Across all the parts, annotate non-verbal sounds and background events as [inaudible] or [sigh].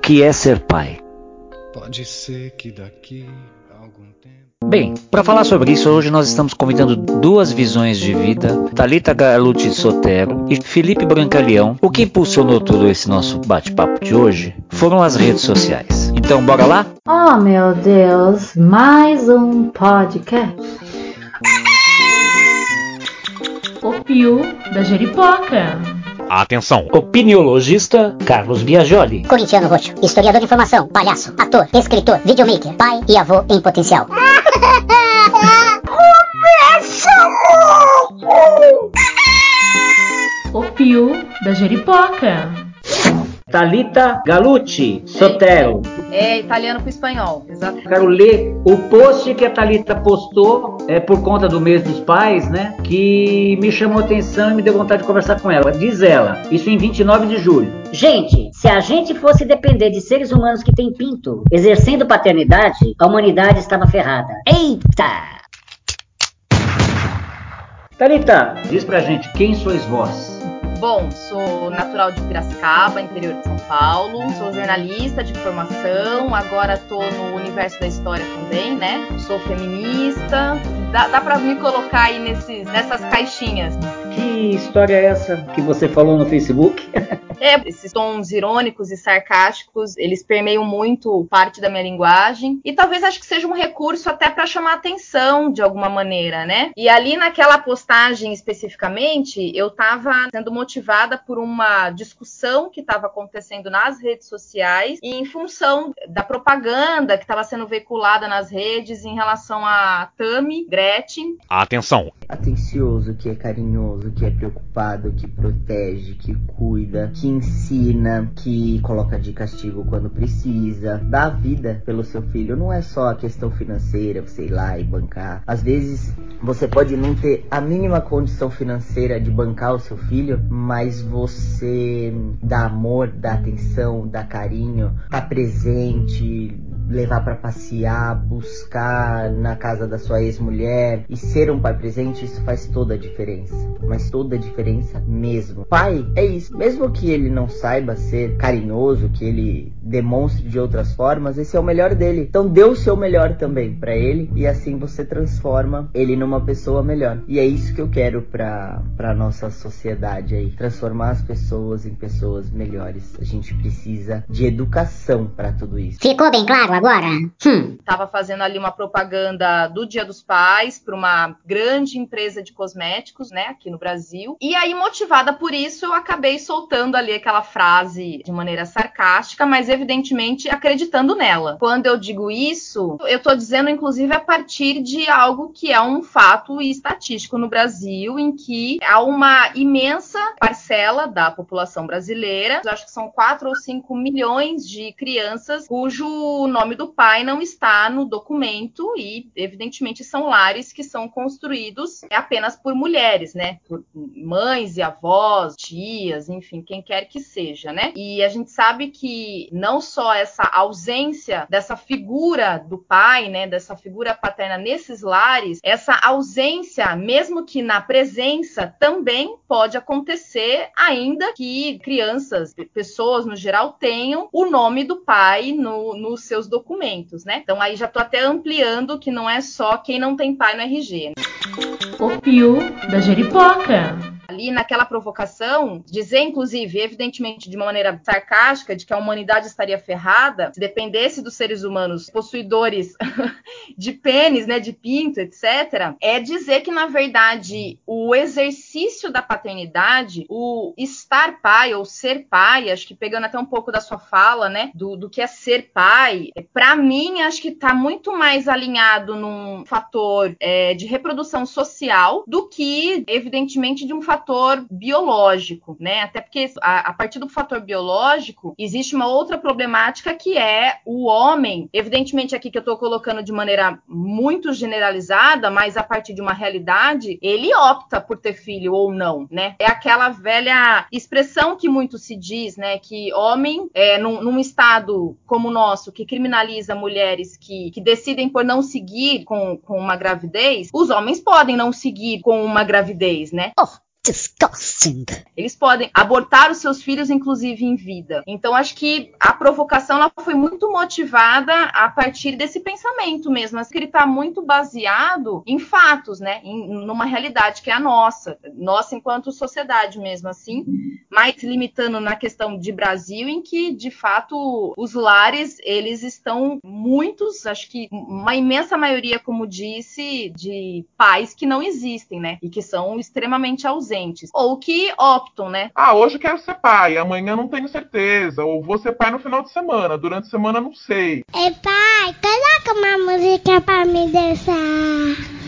o que é ser pai. Pode ser que daqui a algum tempo. Bem, para falar sobre isso, hoje nós estamos convidando duas visões de vida, Talita Galuti Sotero e Felipe Brancaleão. O que impulsionou todo esse nosso bate-papo de hoje foram as redes sociais. Então, bora lá? Oh meu Deus, mais um podcast. O Pio da Jeripoca. Atenção! Opiniologista Carlos Biagioli. Corintiano Roxo, historiador de informação, palhaço, ator, escritor, videomaker, pai e avô em potencial. O Pio da Jeripoca. Talita Galuti Sotero. É italiano para espanhol, exato. Quero ler o post que a Talita postou é, por conta do mês dos pais, né? Que me chamou a atenção e me deu vontade de conversar com ela. Diz ela, isso em 29 de julho. Gente, se a gente fosse depender de seres humanos que têm pinto exercendo paternidade, a humanidade estava ferrada. Eita! Talita, diz pra gente quem sois vós. Bom, sou natural de Piracicaba, interior de São Paulo. Sou jornalista de formação, agora tô no universo da história também, né? Sou feminista. Dá, dá pra me colocar aí nesses, nessas caixinhas. Que história é essa que você falou no Facebook? [laughs] É, esses tons irônicos e sarcásticos, eles permeiam muito parte da minha linguagem. E talvez acho que seja um recurso até para chamar atenção de alguma maneira, né? E ali naquela postagem especificamente, eu tava sendo motivada por uma discussão que estava acontecendo nas redes sociais e em função da propaganda que estava sendo veiculada nas redes em relação a Tami, Gretchen. Atenção! atencioso, que é carinhoso, que é preocupado, que protege, que cuida, que ensina, que coloca de castigo quando precisa, dá vida pelo seu filho. Não é só a questão financeira, ir lá e bancar. Às vezes você pode não ter a mínima condição financeira de bancar o seu filho, mas você dá amor, dá atenção, dá carinho, dá presente, levar para passear, buscar na casa da sua ex-mulher e ser um pai presente, isso faz toda a diferença. Mas toda a diferença mesmo. Pai é isso. Mesmo que ele não saiba ser carinhoso, que ele demonstre de outras formas, esse é o melhor dele. Então dê o seu melhor também para ele e assim você transforma ele numa pessoa melhor. E é isso que eu quero para para nossa sociedade aí, transformar as pessoas em pessoas melhores. A gente precisa de educação para tudo isso. Ficou bem claro agora? Hum. Tava fazendo ali uma propaganda do Dia dos Pais para uma grande empresa de cosméticos, né, aqui no Brasil. E aí, motivada por isso, eu acabei soltando ali aquela frase de maneira sarcástica, mas evidentemente acreditando nela. Quando eu digo isso, eu tô dizendo, inclusive, a partir de algo que é um fato estatístico no Brasil, em que há uma imensa parcela da população brasileira, acho que são 4 ou 5 milhões de crianças cujo nome do pai não está no documento e, evidentemente, são lares que são construídos apenas por mulheres, né? Por mães e avós, tias, enfim, quem quer que seja, né? E a gente sabe que não só essa ausência dessa figura do pai, né, dessa figura paterna nesses lares, essa ausência, mesmo que na presença, também pode acontecer, ainda que crianças, pessoas no geral, tenham o nome do pai no, nos seus documentos, né? Então aí já tô até ampliando que não é só quem não tem pai no RG. Né? O Pio da Jeripoca. Ali naquela provocação, dizer, inclusive, evidentemente de uma maneira sarcástica, de que a humanidade estaria ferrada se dependesse dos seres humanos possuidores [laughs] de pênis, né, de pinto, etc., é dizer que, na verdade, o exercício da paternidade, o estar pai ou ser pai, acho que pegando até um pouco da sua fala, né, do, do que é ser pai, para mim, acho que está muito mais alinhado num fator é, de reprodução social do que, evidentemente, de um fator biológico, né? Até porque a, a, partir do fator biológico existe uma outra problemática que é o homem. Evidentemente, aqui que eu estou colocando de maneira muito generalizada, mas a partir de uma realidade, ele opta por ter filho ou não, né? É aquela velha expressão que muito se diz, né? Que homem, é, num, num estado como o nosso, que criminaliza mulheres que, que decidem por não seguir com, com uma gravidez, os homens podem não seguir com uma gravidez, né? Oh, Disgusting. Eles podem abortar os seus filhos, inclusive em vida. Então, acho que a provocação ela foi muito motivada a partir desse pensamento mesmo. Acho que ele está muito baseado em fatos, né? Em, numa realidade que é a nossa, nossa enquanto sociedade mesmo assim, mas limitando na questão de Brasil, em que de fato os lares eles estão muitos, acho que uma imensa maioria, como disse, de pais que não existem, né? E que são extremamente ausentes ausentes. Ou que optam, né? Ah, hoje quero ser pai, amanhã não tenho certeza. Ou vou ser pai no final de semana, durante a semana não sei. Ei, pai, coloca uma música pra me dançar.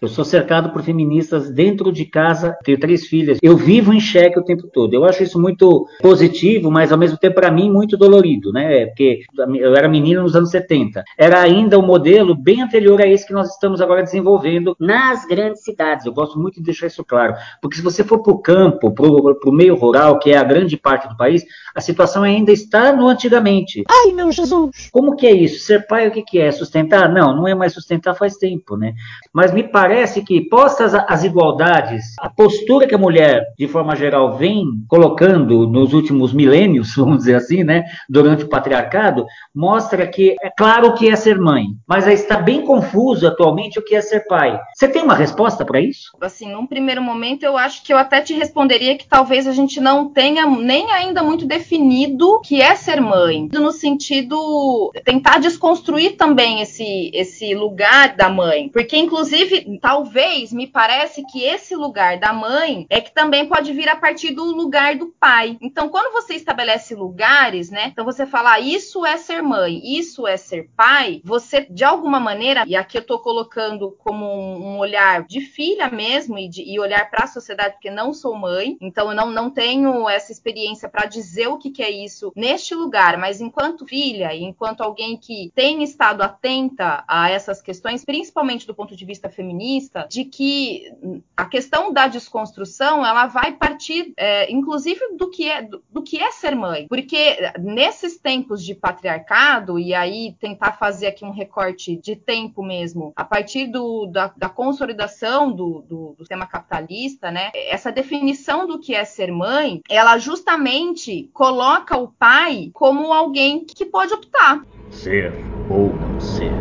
Eu sou cercado por feministas dentro de casa, tenho três filhas. Eu vivo em xeque o tempo todo. Eu acho isso muito positivo, mas ao mesmo tempo, para mim, muito dolorido, né? Porque eu era menina nos anos 70. Era ainda um modelo bem anterior a esse que nós estamos agora desenvolvendo nas grandes cidades. Eu gosto muito de deixar isso claro. Porque se você for para o campo, para o meio rural, que é a grande parte do país, a situação ainda está no antigamente. Ai, meu Jesus! Como que é isso? Ser pai, o que, que é? Sustentar? Não, não é mais sustentar faz tempo, né? Mas me parece parece que, postas as igualdades, a postura que a mulher, de forma geral, vem colocando nos últimos milênios, [laughs] vamos dizer assim, né, durante o patriarcado, mostra que é claro o que é ser mãe, mas está bem confuso atualmente o que é ser pai. Você tem uma resposta para isso? Assim, num primeiro momento, eu acho que eu até te responderia que talvez a gente não tenha nem ainda muito definido o que é ser mãe, no sentido tentar desconstruir também esse, esse lugar da mãe, porque inclusive talvez me parece que esse lugar da mãe é que também pode vir a partir do lugar do pai. Então, quando você estabelece lugares, né? Então você fala, ah, isso é ser mãe, isso é ser pai, você de alguma maneira, e aqui eu tô colocando como um, olhar de filha mesmo e, de, e olhar para a sociedade, porque não sou mãe, então eu não, não tenho essa experiência para dizer o que, que é isso neste lugar, mas enquanto filha e enquanto alguém que tem estado atenta a essas questões, principalmente do ponto de vista feminino, feminista de que a questão da desconstrução ela vai partir, é, inclusive, do que, é, do, do, que é ser mãe. Porque nesses tempos de patriarcado, e aí tentar fazer aqui um recorte de tempo mesmo, a partir do, da, da consolidação do, do, do sistema capitalista, né? Essa definição do que é ser mãe, ela justamente coloca o pai como alguém que pode optar. Ser ou não ser.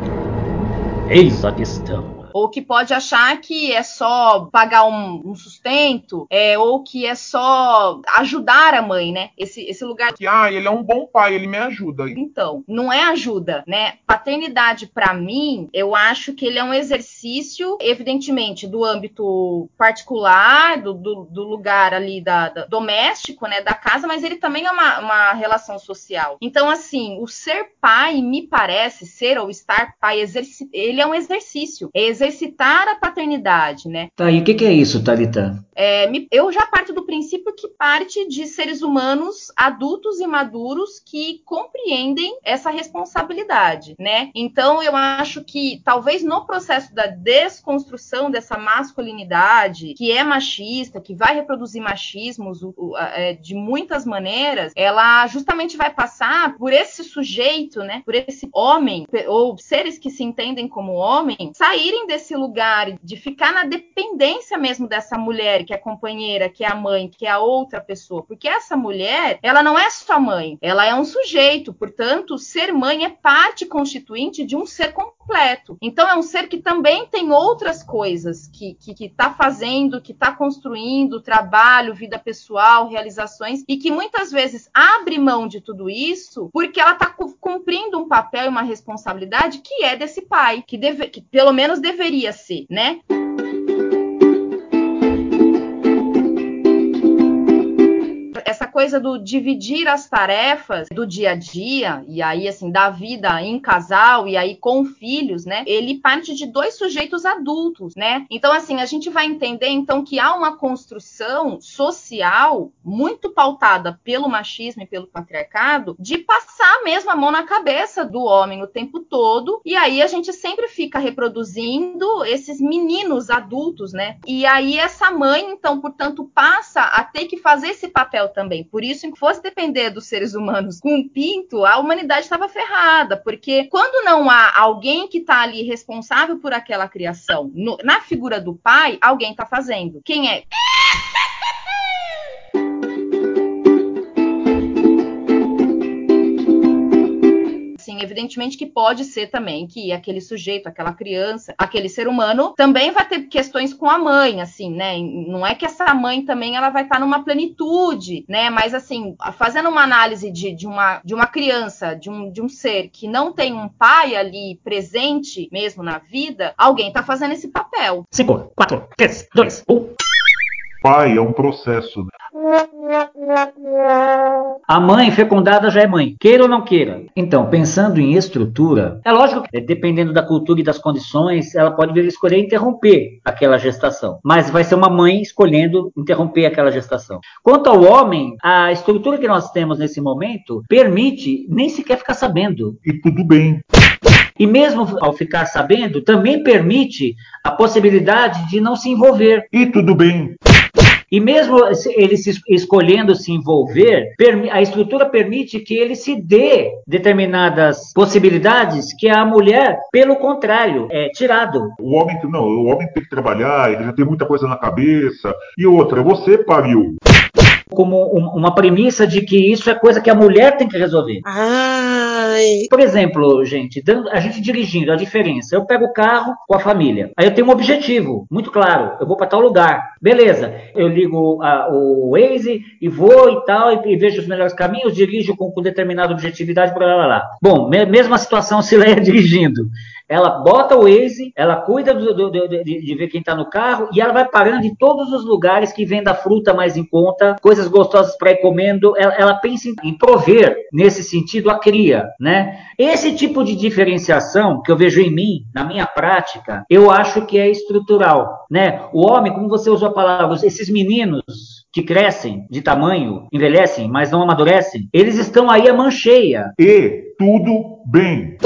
Eis a questão ou que pode achar que é só pagar um, um sustento, é, ou que é só ajudar a mãe, né? Esse, esse lugar. Que, ah, ele é um bom pai, ele me ajuda. Então, não é ajuda, né? Paternidade, para mim, eu acho que ele é um exercício, evidentemente, do âmbito particular, do, do, do lugar ali da, da, doméstico, né? Da casa, mas ele também é uma, uma relação social. Então, assim, o ser pai, me parece, ser ou estar pai, ele é um exercício. É exercício exercitar a paternidade, né? Tá, e o que, que, é isso, Thalita? É, eu já parto do princípio que parte de seres humanos adultos e maduros que compreendem essa responsabilidade, né? Então, eu acho que talvez no processo da desconstrução dessa masculinidade, que é machista, que vai reproduzir machismos é, de muitas maneiras, ela justamente vai passar por esse sujeito, né? Por esse homem, ou seres que se entendem como homem, saírem desse lugar de ficar na dependência mesmo dessa mulher que é companheira, que é a mãe, que é a outra pessoa, porque essa mulher, ela não é só mãe, ela é um sujeito, portanto, ser mãe é parte constituinte de um ser completo. Então é um ser que também tem outras coisas que que, que tá fazendo, que está construindo, trabalho, vida pessoal, realizações e que muitas vezes abre mão de tudo isso porque ela está cumprindo um papel e uma responsabilidade que é desse pai, que, deve, que pelo menos deveria ser, né? Coisa do dividir as tarefas do dia a dia, e aí, assim, da vida em casal e aí com filhos, né? Ele parte de dois sujeitos adultos, né? Então, assim, a gente vai entender, então, que há uma construção social muito pautada pelo machismo e pelo patriarcado de passar mesmo a mão na cabeça do homem o tempo todo, e aí a gente sempre fica reproduzindo esses meninos adultos, né? E aí essa mãe, então, portanto, passa a ter que fazer esse papel também Por isso, se fosse depender dos seres humanos com um pinto, a humanidade estava ferrada, porque quando não há alguém que está ali responsável por aquela criação, no, na figura do pai, alguém está fazendo. Quem é? Assim, evidentemente que pode ser também que aquele sujeito, aquela criança, aquele ser humano também vai ter questões com a mãe, assim, né? Não é que essa mãe também ela vai estar numa plenitude, né? Mas assim, fazendo uma análise de, de, uma, de uma criança, de um, de um ser que não tem um pai ali presente mesmo na vida, alguém tá fazendo esse papel. 5, 4, 3, 2, 1. Pai é um processo. né? A mãe fecundada já é mãe, queira ou não queira. Então, pensando em estrutura, é lógico que dependendo da cultura e das condições, ela pode vir escolher interromper aquela gestação. Mas vai ser uma mãe escolhendo interromper aquela gestação. Quanto ao homem, a estrutura que nós temos nesse momento permite nem sequer ficar sabendo. E tudo bem. E mesmo ao ficar sabendo, também permite a possibilidade de não se envolver. E tudo bem. E mesmo ele se escolhendo se envolver, a estrutura permite que ele se dê determinadas possibilidades que a mulher, pelo contrário, é tirado. O homem, não, o homem tem que trabalhar, ele já tem muita coisa na cabeça. E outra, você pariu. Como um- uma premissa de que isso é coisa que a mulher tem que resolver. Por exemplo, gente, a gente dirigindo, a diferença. Eu pego o carro com a família. Aí eu tenho um objetivo, muito claro. Eu vou para tal lugar. Beleza. Eu ligo a- o Waze e vou e tal, e, e vejo os melhores caminhos, dirijo com, com determinada objetividade, blá blá blá. Bom, me- mesma situação [laughs] se Leia dirigindo. Ela bota o Waze, ela cuida do- do- do- de, de ver quem está no carro e ela vai parando em todos os lugares que venda fruta mais em conta, coisas gostosas para ir comendo. Ela, ela pensa em, em prover, nesse sentido, a cria, né? Esse tipo de diferenciação que eu vejo em mim, na minha prática, eu acho que é estrutural, né? O homem, como você usou a palavra, esses meninos que crescem de tamanho, envelhecem, mas não amadurecem, eles estão aí a mancheia. E tudo bem.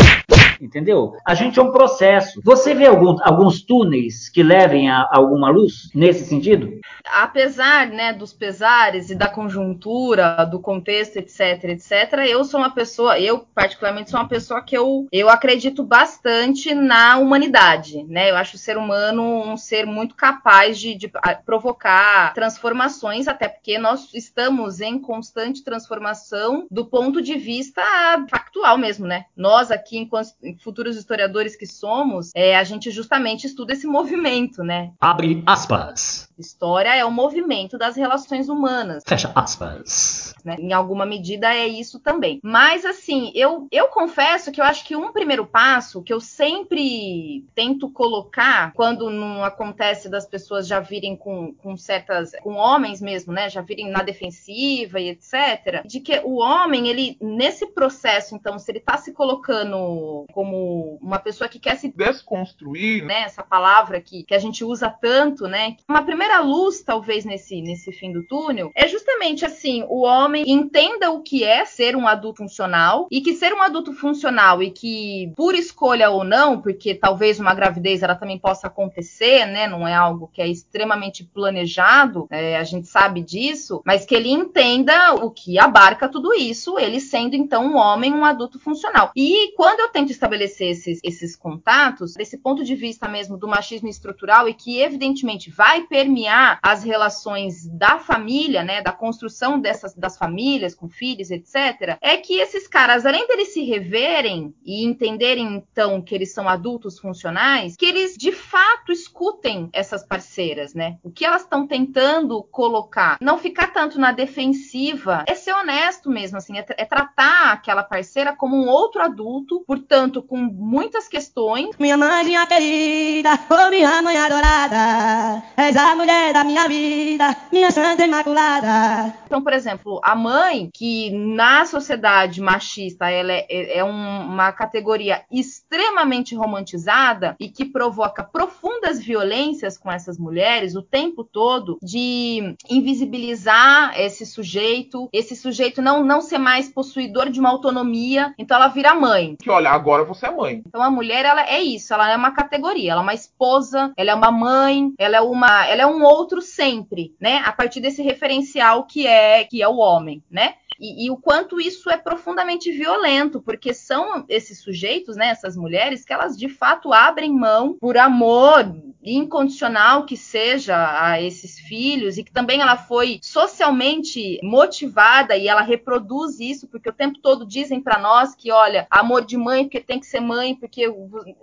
Entendeu? A gente é um processo. Você vê algum- alguns túneis que levem a, a alguma luz nesse sentido? apesar né, dos pesares e da conjuntura, do contexto, etc, etc, eu sou uma pessoa, eu particularmente sou uma pessoa que eu, eu acredito bastante na humanidade, né? Eu acho o ser humano um ser muito capaz de, de ah, provocar transformações, até porque nós estamos em constante transformação do ponto de vista factual mesmo, né? Nós aqui, enquanto futuros historiadores que somos, é, a gente justamente estuda esse movimento, né? Abre aspas. História é o movimento das relações humanas. Fecha aspas. né? Em alguma medida é isso também. Mas assim, eu, eu confesso que eu acho que um primeiro passo que eu sempre tento colocar quando não acontece das pessoas já virem com, com certas. com homens mesmo, né? Já virem na defensiva e etc. De que o homem, ele, nesse processo, então, se ele tá se colocando como uma pessoa que quer se Desconstruir, né, essa palavra que, que a gente usa tanto, né? Uma primeira luz, talvez, nesse, nesse fim do túnel, é justamente assim: o homem entenda o que é ser um adulto funcional e que ser um adulto funcional e que, por escolha ou não, porque talvez uma gravidez ela também possa acontecer, né? Não é algo que é extremamente planejado, é, a gente sabe disso, mas que ele entenda o que abarca tudo isso, ele sendo então um homem, um adulto funcional. E quando eu tento estabelecer esses, esses contatos, desse ponto de vista mesmo do machismo estrutural e que evidentemente vai permear as relações da família, né, da construção dessas das famílias com filhos, etc, é que esses caras, além deles se reverem e entenderem então que eles são adultos funcionais, que eles de fato escutem essas parceiras, né? O que elas estão tentando colocar, não ficar tanto na defensiva, é ser honesto mesmo, assim, é, é tratar aquela parceira como um outro adulto, portanto, com muitas questões, Minha mãezinha querida, ô minha mãe adorada, és a mulher da minha vida, minha santa imaculada. Então, por exemplo, a mãe, que na sociedade machista ela é, é- é um- uma categoria extremamente romantizada e que provoca profundas violências com essas mulheres o tempo todo, de invisibilizar esse sujeito, esse sujeito não, não ser mais possuidor de uma autonomia, então ela vira mãe. que olha, agora você é mãe. Então a mulher ela é isso, ela é uma categoria, ela é uma esposa, ela é uma mãe, ela é uma, ela é um outro sempre, né? A partir desse referencial que é que é o homem, né? E, e, o quanto isso é profundamente violento, porque são esses sujeitos, né, essas mulheres, que elas de fato abrem mão por amor incondicional que seja a esses filhos e que também ela foi socialmente motivada e ela reproduz isso porque o tempo todo dizem para nós que olha amor de mãe porque tem que ser mãe porque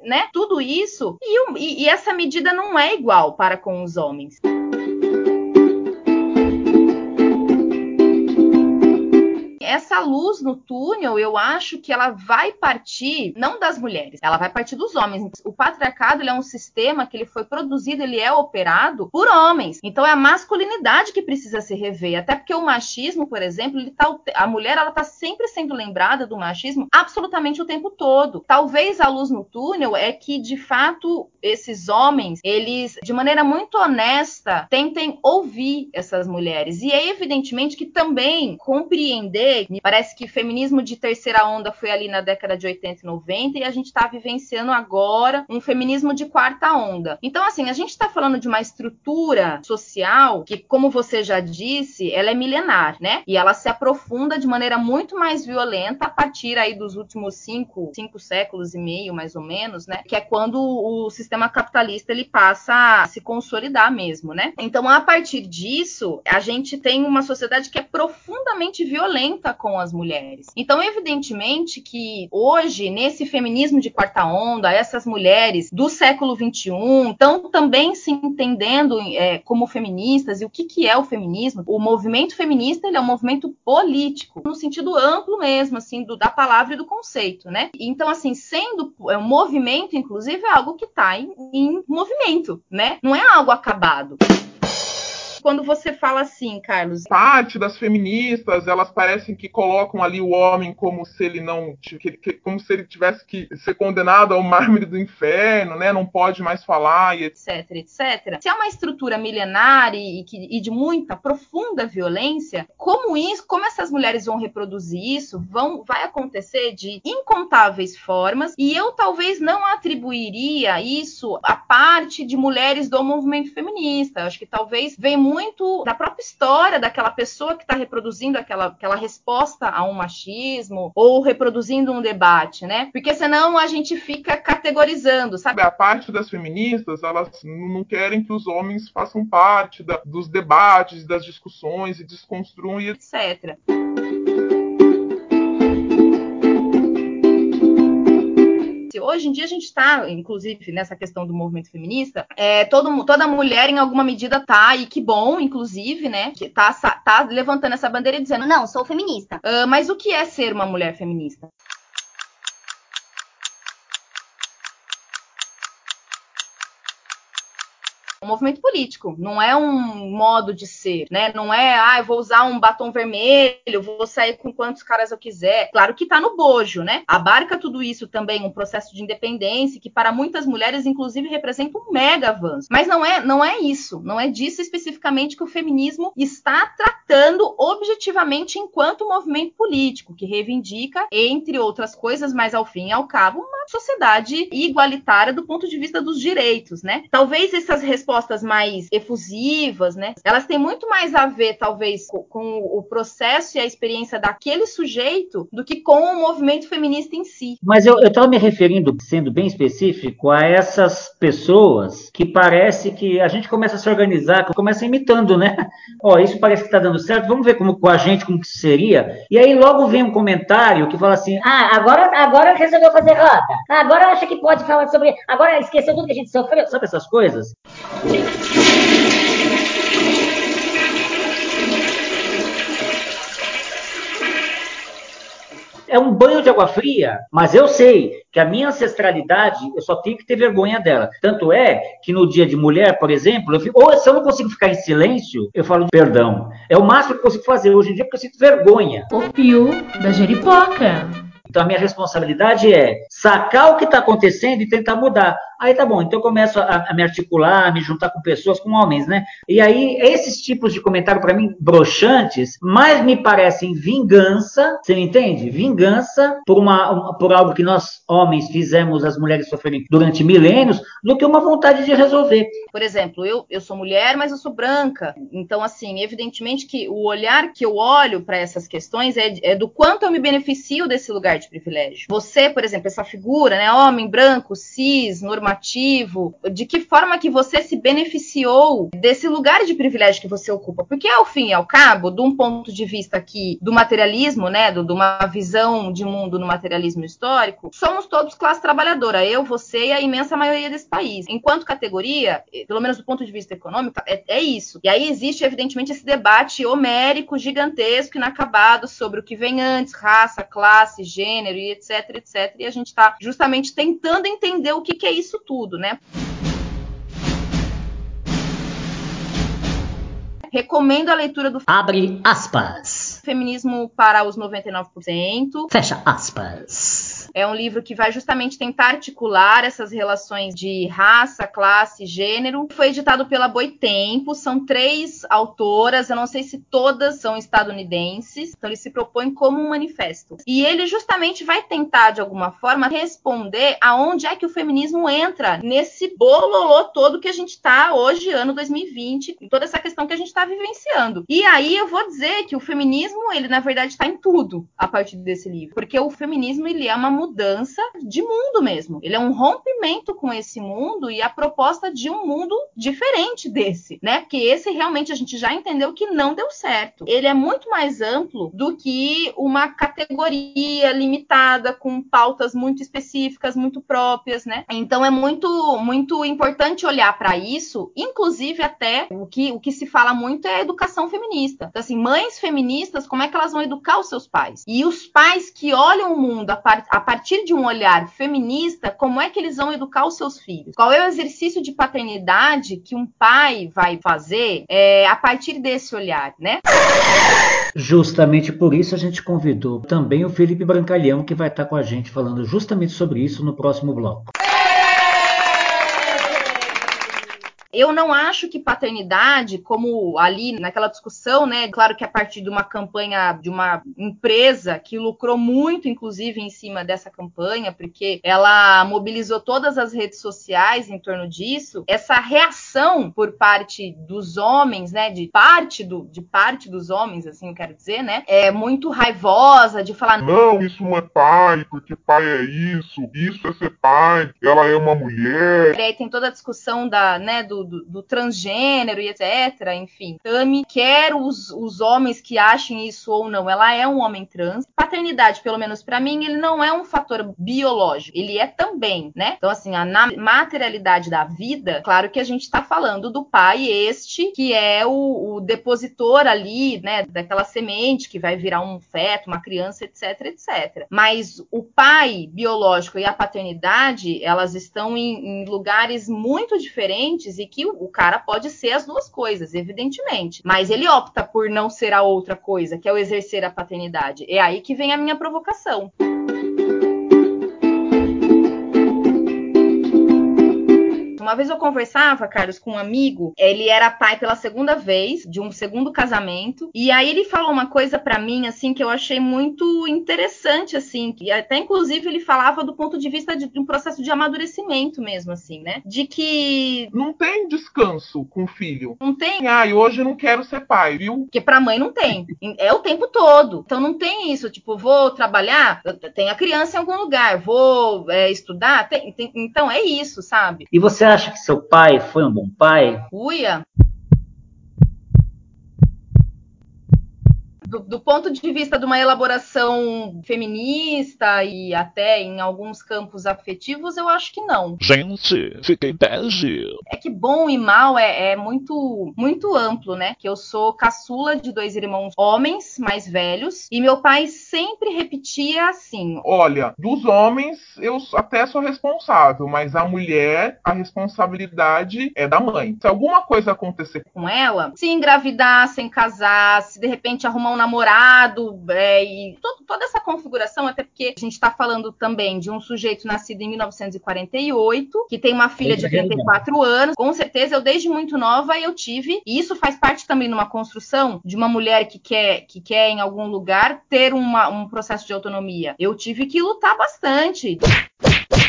né tudo isso e, e essa medida não é igual para com os homens. Essa luz no túnel, eu acho que ela vai partir não das mulheres, ela vai partir dos homens. O patriarcado é um sistema que ele foi produzido, ele é operado por homens. Então é a masculinidade que precisa se rever, até porque o machismo, por exemplo, tá, a mulher ela tá sempre sendo lembrada do machismo absolutamente o tempo todo. Talvez a luz no túnel é que de fato esses homens, eles de maneira muito honesta tentem ouvir essas mulheres. E é evidentemente que também compreender me parece que feminismo de terceira onda foi ali na década de 80 e 90 e a gente está vivenciando agora um feminismo de quarta onda. Então, assim, a gente está falando de uma estrutura social que, como você já disse, ela é milenar, né? E ela se aprofunda de maneira muito mais violenta a partir aí dos últimos cinco, cinco séculos e meio, mais ou menos, né? Que é quando o sistema capitalista ele passa a se consolidar mesmo, né? Então, a partir disso, a gente tem uma sociedade que é profundamente violenta com as mulheres. Então, evidentemente que hoje, nesse feminismo de quarta onda, essas mulheres do século XXI estão também se entendendo é, como feministas e o que, que é o feminismo. O movimento feminista ele é um movimento político, no sentido amplo mesmo, assim, do, da palavra e do conceito, né? Então, assim, sendo é, um movimento, inclusive, é algo que está em, em movimento, né? Não é algo acabado quando você fala assim, Carlos? Parte das feministas, elas parecem que colocam ali o homem como se ele não. como se ele tivesse que ser condenado ao [laughs] mármore do inferno, né? Não pode mais falar e etc, etc. Se é uma estrutura milenar e, e de muita profunda violência, como isso, como essas mulheres vão reproduzir isso, vão, vai acontecer de incontáveis formas, e eu talvez não atribuiria isso à parte de mulheres do movimento feminista. Eu acho que talvez vem muito da própria história daquela pessoa que está reproduzindo aquela, aquela resposta a um machismo ou reproduzindo um debate, né? Porque senão a gente fica categorizando, sabe? A parte das feministas, elas não querem que os homens façam parte da, dos debates, das discussões e desconstruam e etc. Hoje em dia a gente está, inclusive, nessa questão do movimento feminista, é, todo, toda mulher, em alguma medida, tá, e que bom, inclusive, né, que tá, tá levantando essa bandeira e dizendo, não, sou feminista. Uh, mas o que é ser uma mulher feminista? Movimento político, não é um modo de ser, né? Não é, ah, eu vou usar um batom vermelho, vou sair com quantos caras eu quiser. Claro que tá no bojo, né? Abarca tudo isso também um processo de independência que para muitas mulheres inclusive representa um mega avanço. Mas não é, não é isso, não é disso especificamente que o feminismo está tratando objetivamente enquanto movimento político, que reivindica, entre outras coisas, mas ao fim e ao cabo, uma sociedade igualitária do ponto de vista dos direitos, né? Talvez essas respostas respostas mais efusivas, né? Elas têm muito mais a ver, talvez, com o processo e a experiência daquele sujeito do que com o movimento feminista em si. Mas eu estava me referindo, sendo bem específico, a essas pessoas que parece que a gente começa a se organizar, começa imitando, né? [laughs] Ó, isso parece que está dando certo, vamos ver como com a gente como que seria. E aí logo vem um comentário que fala assim: Ah, agora, agora resolveu fazer roda. Agora acha que pode falar sobre. Agora esqueceu tudo que a gente sofreu. Sabe essas coisas? É um banho de água fria, mas eu sei que a minha ancestralidade, eu só tenho que ter vergonha dela. Tanto é que no dia de mulher, por exemplo, eu fico, ou se eu não consigo ficar em silêncio, eu falo perdão. É o máximo que eu consigo fazer hoje em dia porque eu sinto vergonha. O pio da jeripoca. Então a minha responsabilidade é sacar o que está acontecendo e tentar mudar. Aí tá bom, então eu começo a, a, me articular, a me juntar com pessoas, com homens, né? E aí, esses tipos de comentário, para mim, broxantes, mais me parecem vingança, você me entende? Vingança por, uma, por algo que nós, homens, fizemos as mulheres sofrerem durante milênios, do que uma vontade de resolver. Por exemplo, eu, eu sou mulher, mas eu sou branca. Então, assim, evidentemente que o olhar que eu olho para essas questões é, é do quanto eu me beneficio desse lugar de privilégio. Você, por exemplo, essa figura, né? Homem branco, cis, normativo, de que forma que você se beneficiou desse lugar de privilégio que você ocupa. Porque, ao fim e ao cabo, de um ponto de vista aqui do materialismo, né, de uma visão de mundo no materialismo histórico, somos todos classe trabalhadora, eu, você e a imensa maioria desse país. Enquanto categoria, eh, pelo menos do ponto de vista econômico, é, é isso. E aí existe, evidentemente, esse debate homérico, gigantesco, inacabado sobre o que vem antes, raça, classe, gênero e etc, etc. E a gente está justamente tentando entender o que, que é isso tudo, né? Recomendo a leitura do Abre aspas. Feminismo para os 99%. Fecha aspas. É um livro que vai justamente tentar articular essas relações de raça, classe, gênero. Foi editado pela Boitempo, são três autoras, eu não sei se todas são estadunidenses, então ele se propõe como um manifesto. E ele justamente vai tentar, de alguma forma, responder aonde é que o feminismo entra nesse bololô todo que a gente está hoje, ano 2020, e toda essa questão que a gente está vivenciando. E aí eu vou dizer que o feminismo, ele na verdade está em tudo a partir desse livro, porque o feminismo ele é uma mudança de mundo mesmo. Ele é um rompimento com esse mundo e a proposta de um mundo diferente desse, né? Porque esse realmente a gente já entendeu que não deu certo. Ele é muito mais amplo do que uma categoria limitada com pautas muito específicas, muito próprias, né? Então é muito muito importante olhar para isso, inclusive até o que o que se fala muito é educação feminista. Então, assim, mães feministas, como é que elas vão educar os seus pais? E os pais que olham o mundo a, par a partir de um olhar feminista, como é que eles vão educar os seus filhos? Qual é o exercício de paternidade que um pai vai fazer é, a partir desse olhar, né? Justamente por isso a gente convidou também o Felipe Brancalhão, que vai estar com a gente falando justamente sobre isso no próximo bloco. Eu não acho que paternidade, como ali naquela discussão, né? Claro que a partir de uma campanha de uma empresa que lucrou muito, inclusive, em cima dessa campanha, porque ela mobilizou todas as redes sociais em torno disso. Essa reação por parte dos homens, né? De parte do, de parte dos homens, assim eu quero dizer, né? É muito raivosa de falar não, isso não é pai, porque pai é isso, isso é ser pai, ela é uma mulher. E aí tem toda a discussão da, né? Do do, do, transgênero e etc. Enfim, Tami quer os, os homens que achem isso ou não, ela é um homem trans. Paternidade, pelo menos para mim, ele não é um fator biológico, ele é também, né? Então, assim, a materialidade da vida, claro que a gente está falando do pai este, que é o, o depositor ali, né, daquela semente que vai virar um feto, uma criança, etc, etc. Mas o pai biológico e a paternidade, elas estão em, em lugares muito diferentes e que o, o cara pode ser as duas coisas, evidentemente. Mas ele opta por não ser a outra coisa, que é o exercer a paternidade. É aí que vem a minha provocação. Uma vez eu conversava, Carlos, com um amigo, ele era pai pela segunda vez, de um segundo casamento, e aí ele falou uma coisa para mim, assim, que eu achei muito interessante, assim, que até inclusive ele falava do ponto de vista de, de um processo de amadurecimento mesmo, assim, né? De que. Não tem descanso com o filho. Não tem. Ah, e hoje eu não quero ser pai, viu? Porque pra mãe não tem. É o tempo todo. Então não tem isso, tipo, vou trabalhar, tem a criança em algum lugar, vou é, estudar, tem, tem, então é isso, sabe? E você acha acha que seu pai foi um bom pai? Uia! Do, do, ponto de vista de uma elaboração feminista e até em alguns campos afetivos, eu acho que não. Gente, fiquei bege. É que bom e mal é, é, muito, muito amplo, né? Que eu sou caçula de dois irmãos homens mais velhos e meu pai sempre repetia assim: Olha, dos homens eu até sou responsável, mas a mulher, a responsabilidade é da mãe. Se alguma coisa acontecer com ela, se engravidar, sem casar, se de repente arrumar um namorado, é, e to toda essa configuração, até porque a gente está falando também de um sujeito nascido em 1948, que tem uma filha de 34 anos. Com certeza, eu desde muito nova eu tive, e isso faz parte também de uma construção de uma mulher que quer, que quer em algum lugar ter uma, um processo de autonomia. Eu tive que lutar bastante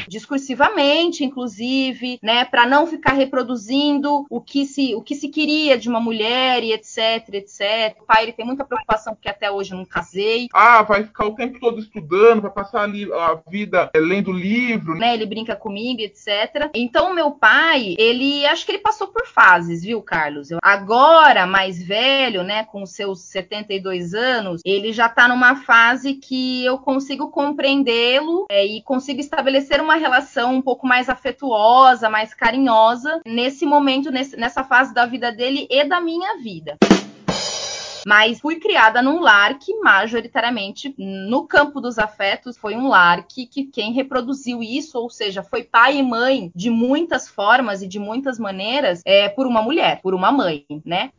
discursivamente, inclusive, né, para não ficar reproduzindo o que se o que se queria de uma mulher e etc, etc. O pai ele tem muita preocupação porque até hoje eu não casei. Ah, vai ficar o tempo todo estudando, vai passar ali a vida é, lendo livro, né? Ele brinca comigo, etc. Então meu pai, ele acho que ele passou por fases, viu, Carlos? Eu, agora mais velho, né, com seus 72 anos, ele já tá numa fase que eu consigo compreendê-lo é, e consigo estabelecer uma relação um pouco mais afetuosa, mais carinhosa nesse momento, nesse, nessa fase da vida dele e da minha vida. Mas fui criada num lar que, majoritariamente, no campo dos afetos, foi um lar que, que quem reproduziu isso, ou seja, foi pai e mãe de muitas formas e de muitas maneiras, é por uma mulher, por uma mãe, né?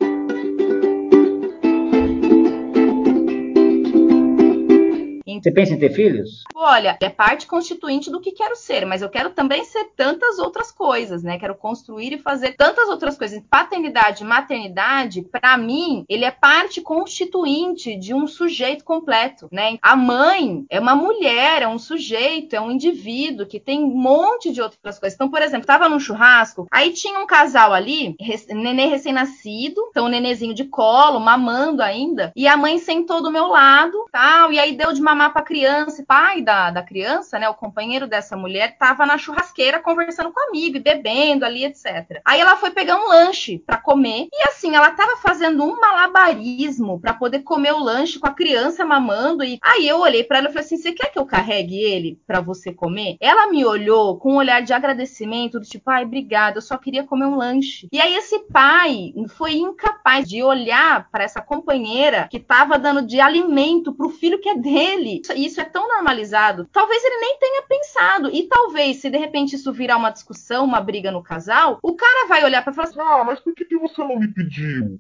Você pensa em ter filhos? Olha, é parte constituinte do que quero ser, mas eu quero também ser tantas outras coisas, né? Quero construir e fazer tantas outras coisas. Paternidade, maternidade, para mim, ele é parte constituinte de um sujeito completo, né? A mãe é uma mulher, é um sujeito, é um indivíduo que tem um monte de outras coisas. Então, por exemplo, tava num churrasco, aí tinha um casal ali, nenê recém-nascido, então o nenezinho de colo, mamando ainda, e a mãe sentou do meu lado, tal, e aí deu de mamar para a criança, pai da, da criança, né, o companheiro dessa mulher, estava na churrasqueira conversando com amigo e bebendo ali, etc. Aí ela foi pegar um lanche para comer e assim, ela estava fazendo um malabarismo para poder comer o lanche com a criança mamando e aí eu olhei para ela e falei assim: "Você quer que eu carregue ele para você comer?" Ela me olhou com um olhar de agradecimento, do tipo: "Ai, obrigada, eu só queria comer um lanche". E aí esse pai foi incapaz de olhar para essa companheira que estava dando de alimento pro filho que é dele isso, isso é tão normalizado, talvez ele nem tenha pensado. E talvez, se de repente isso virar uma discussão, uma briga no casal, o cara vai olhar para falar assim: Ah, mas por que, que você não me pediu?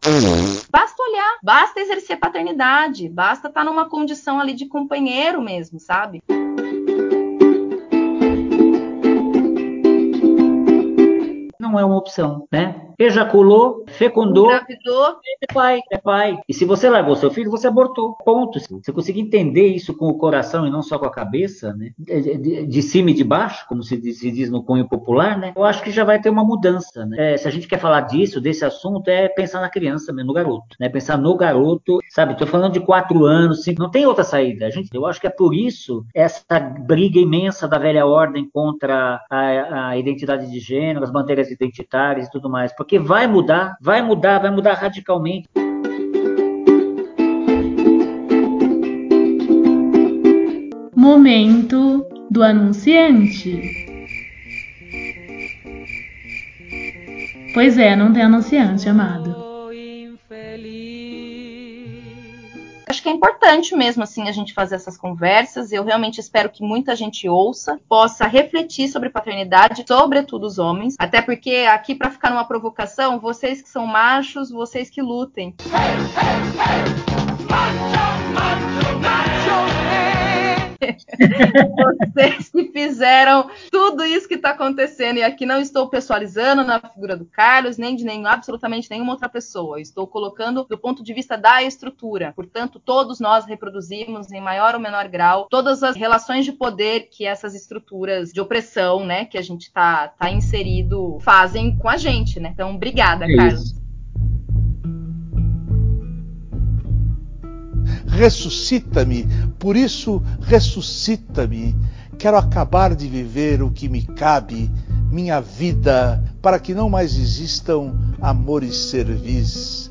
Basta olhar, basta exercer paternidade, basta estar tá numa condição ali de companheiro mesmo, sabe? Não é uma opção, né? ejaculou, fecundou, Engravidou. é pai, é pai. E se você largou seu filho, você abortou. Ponto. Se você conseguir entender isso com o coração e não só com a cabeça, né? De, de, de cima e de baixo, como se diz, se diz, no cunho popular, né? Eu acho que já vai ter uma mudança, né? É, se a gente quer falar disso, desse assunto, é pensar na criança, no garoto, né? Pensar no garoto, sabe? Estou falando de quatro anos, cinco, não tem outra saída. A gente, eu acho que é por isso essa briga imensa da velha ordem contra a, a identidade de gênero, as bandeiras identitárias e tudo mais, porque vai mudar, vai mudar, vai mudar radicalmente. Momento do anunciante. Pois é, não tem anunciante, amado. Acho que é importante mesmo assim a gente fazer essas conversas. Eu realmente espero que muita gente ouça, possa refletir sobre paternidade, sobretudo os homens, até porque aqui para ficar numa provocação, vocês que são machos, vocês que lutem. Hey, hey, hey. Vocês que fizeram tudo isso que está acontecendo. E aqui não estou pessoalizando na figura do Carlos, nem de nenhum, absolutamente nenhuma outra pessoa. Estou colocando do ponto de vista da estrutura. Portanto, todos nós reproduzimos, em maior ou menor grau, todas as relações de poder que essas estruturas de opressão, né, que a gente está tá inserido, fazem com a gente, né? Então, obrigada, é Carlos. Ressuscita-me, por isso ressuscita-me. Quero acabar de viver o que me cabe, minha vida, para que não mais existam amores servis.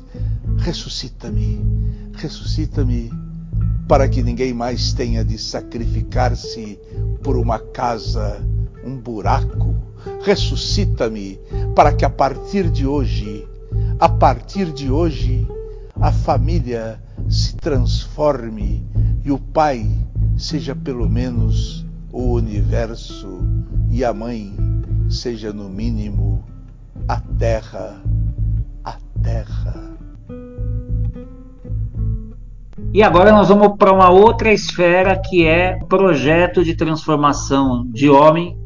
Ressuscita-me, ressuscita-me, para que ninguém mais tenha de sacrificar-se por uma casa, um buraco. Ressuscita-me, para que a partir de hoje, a partir de hoje, a família se transforme e o Pai seja pelo menos o universo e a Mãe seja no mínimo a Terra, a Terra. E agora nós vamos para uma outra esfera que é projeto de transformação de homem.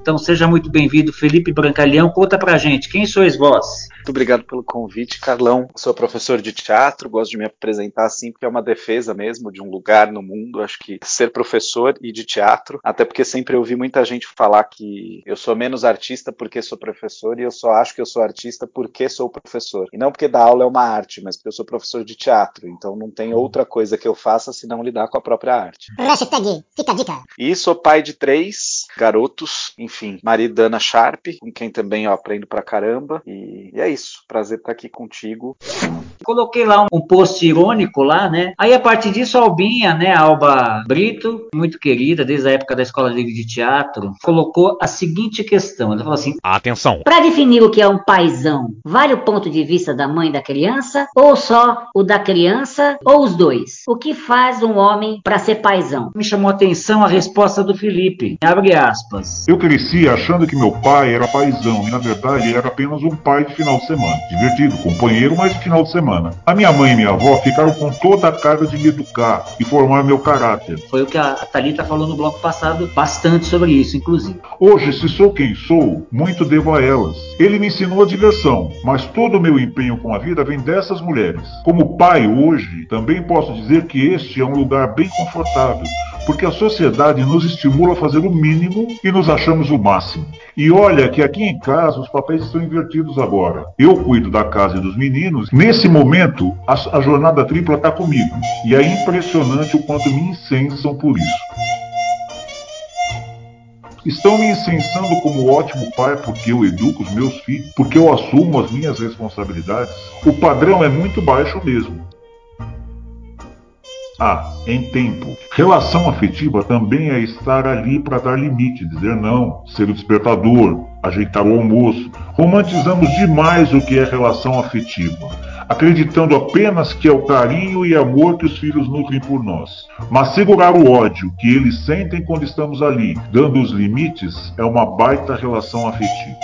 Então seja muito bem-vindo, Felipe Brancalhão. Conta pra gente, quem sois vós? Muito obrigado pelo convite, Carlão. Sou professor de teatro, gosto de me apresentar assim, porque é uma defesa mesmo de um lugar no mundo. Acho que ser professor e de teatro, até porque sempre ouvi muita gente falar que eu sou menos artista porque sou professor e eu só acho que eu sou artista porque sou professor. E não porque dar aula é uma arte, mas porque eu sou professor de teatro. Então não tem outra coisa que eu faça senão lidar com a própria arte. Hashtag, fica a dica. E sou pai de três garotos, enfim, marido da Ana Sharp, com quem também eu aprendo pra caramba. E, e é isso. Prazer estar aqui contigo. Coloquei lá um post irônico lá, né? Aí a partir disso a Albinha, né, a Alba Brito, muito querida desde a época da Escola Livre de Teatro, colocou a seguinte questão. Ela falou assim: Atenção. Para definir o que é um paizão, vale o ponto de vista da mãe da criança ou só o da criança ou os dois? O que faz um homem para ser paizão? Me chamou a atenção a resposta do Felipe. Abre aspas. Eu cresci achando que meu pai era paizão e na verdade ele era apenas um pai de final de semana. Divertido, companheiro, mas final de semana. A minha mãe e minha avó ficaram com toda a carga de me educar e formar meu caráter. Foi o que a Thalita falou no bloco passado, bastante sobre isso, inclusive. Hoje, se sou quem sou, muito devo a elas. Ele me ensinou a diversão, mas todo o meu empenho com a vida vem dessas mulheres. Como pai hoje, também posso dizer que este é um lugar bem confortável, porque a sociedade nos estimula a fazer o mínimo e nos achamos o máximo. E olha que aqui em casa os papéis estão invertidos agora. Eu cuido da casa e dos meninos. Nesse momento, a, a jornada tripla está comigo. E é impressionante o quanto me incensam por isso. Estão me incensando como ótimo pai porque eu educo os meus filhos, porque eu assumo as minhas responsabilidades. O padrão é muito baixo mesmo. Ah, em tempo. Relação afetiva também é estar ali para dar limite, dizer não, ser o despertador, ajeitar o almoço. Romantizamos demais o que é relação afetiva, acreditando apenas que é o carinho e amor que os filhos nutrem por nós. Mas segurar o ódio que eles sentem quando estamos ali, dando os limites, é uma baita relação afetiva.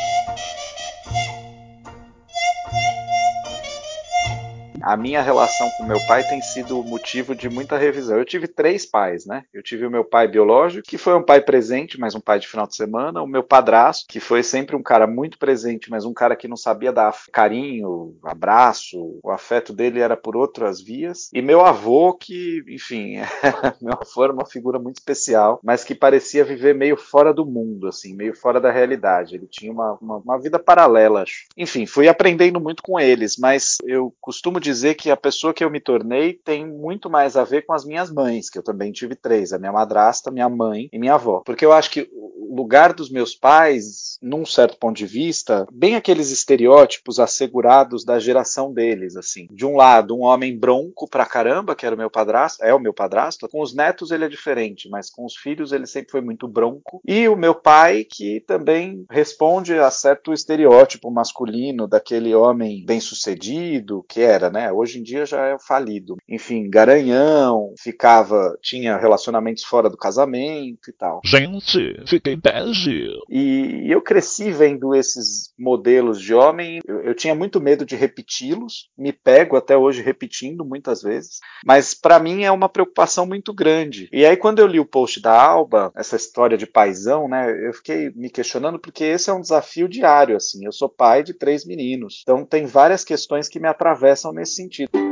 A minha relação com meu pai tem sido motivo de muita revisão. Eu tive três pais, né? Eu tive o meu pai biológico, que foi um pai presente, mas um pai de final de semana. O meu padrasto, que foi sempre um cara muito presente, mas um cara que não sabia dar carinho, abraço. O afeto dele era por outras vias. E meu avô, que, enfim, [laughs] meu avô era uma figura muito especial, mas que parecia viver meio fora do mundo, assim, meio fora da realidade. Ele tinha uma, uma, uma vida paralela, acho. Enfim, fui aprendendo muito com eles, mas eu costumo dizer dizer que a pessoa que eu me tornei tem muito mais a ver com as minhas mães, que eu também tive três, a minha madrasta, minha mãe e minha avó. Porque eu acho que o lugar dos meus pais, num certo ponto de vista, bem aqueles estereótipos assegurados da geração deles, assim. De um lado, um homem bronco pra caramba, que era o meu padrasto, é o meu padrasto. Com os netos ele é diferente, mas com os filhos ele sempre foi muito bronco. E o meu pai, que também responde a certo estereótipo masculino daquele homem bem-sucedido, que era, né? Hoje em dia já é falido. Enfim, garanhão, ficava, tinha relacionamentos fora do casamento e tal. Gente, fiquei bege. E eu cresci vendo esses modelos de homem, eu, eu tinha muito medo de repeti-los, me pego até hoje repetindo muitas vezes, mas para mim é uma preocupação muito grande. E aí quando eu li o post da Alba, essa história de paisão, né, eu fiquei me questionando porque esse é um desafio diário, assim. Eu sou pai de três meninos, então tem várias questões que me atravessam nesse sentido.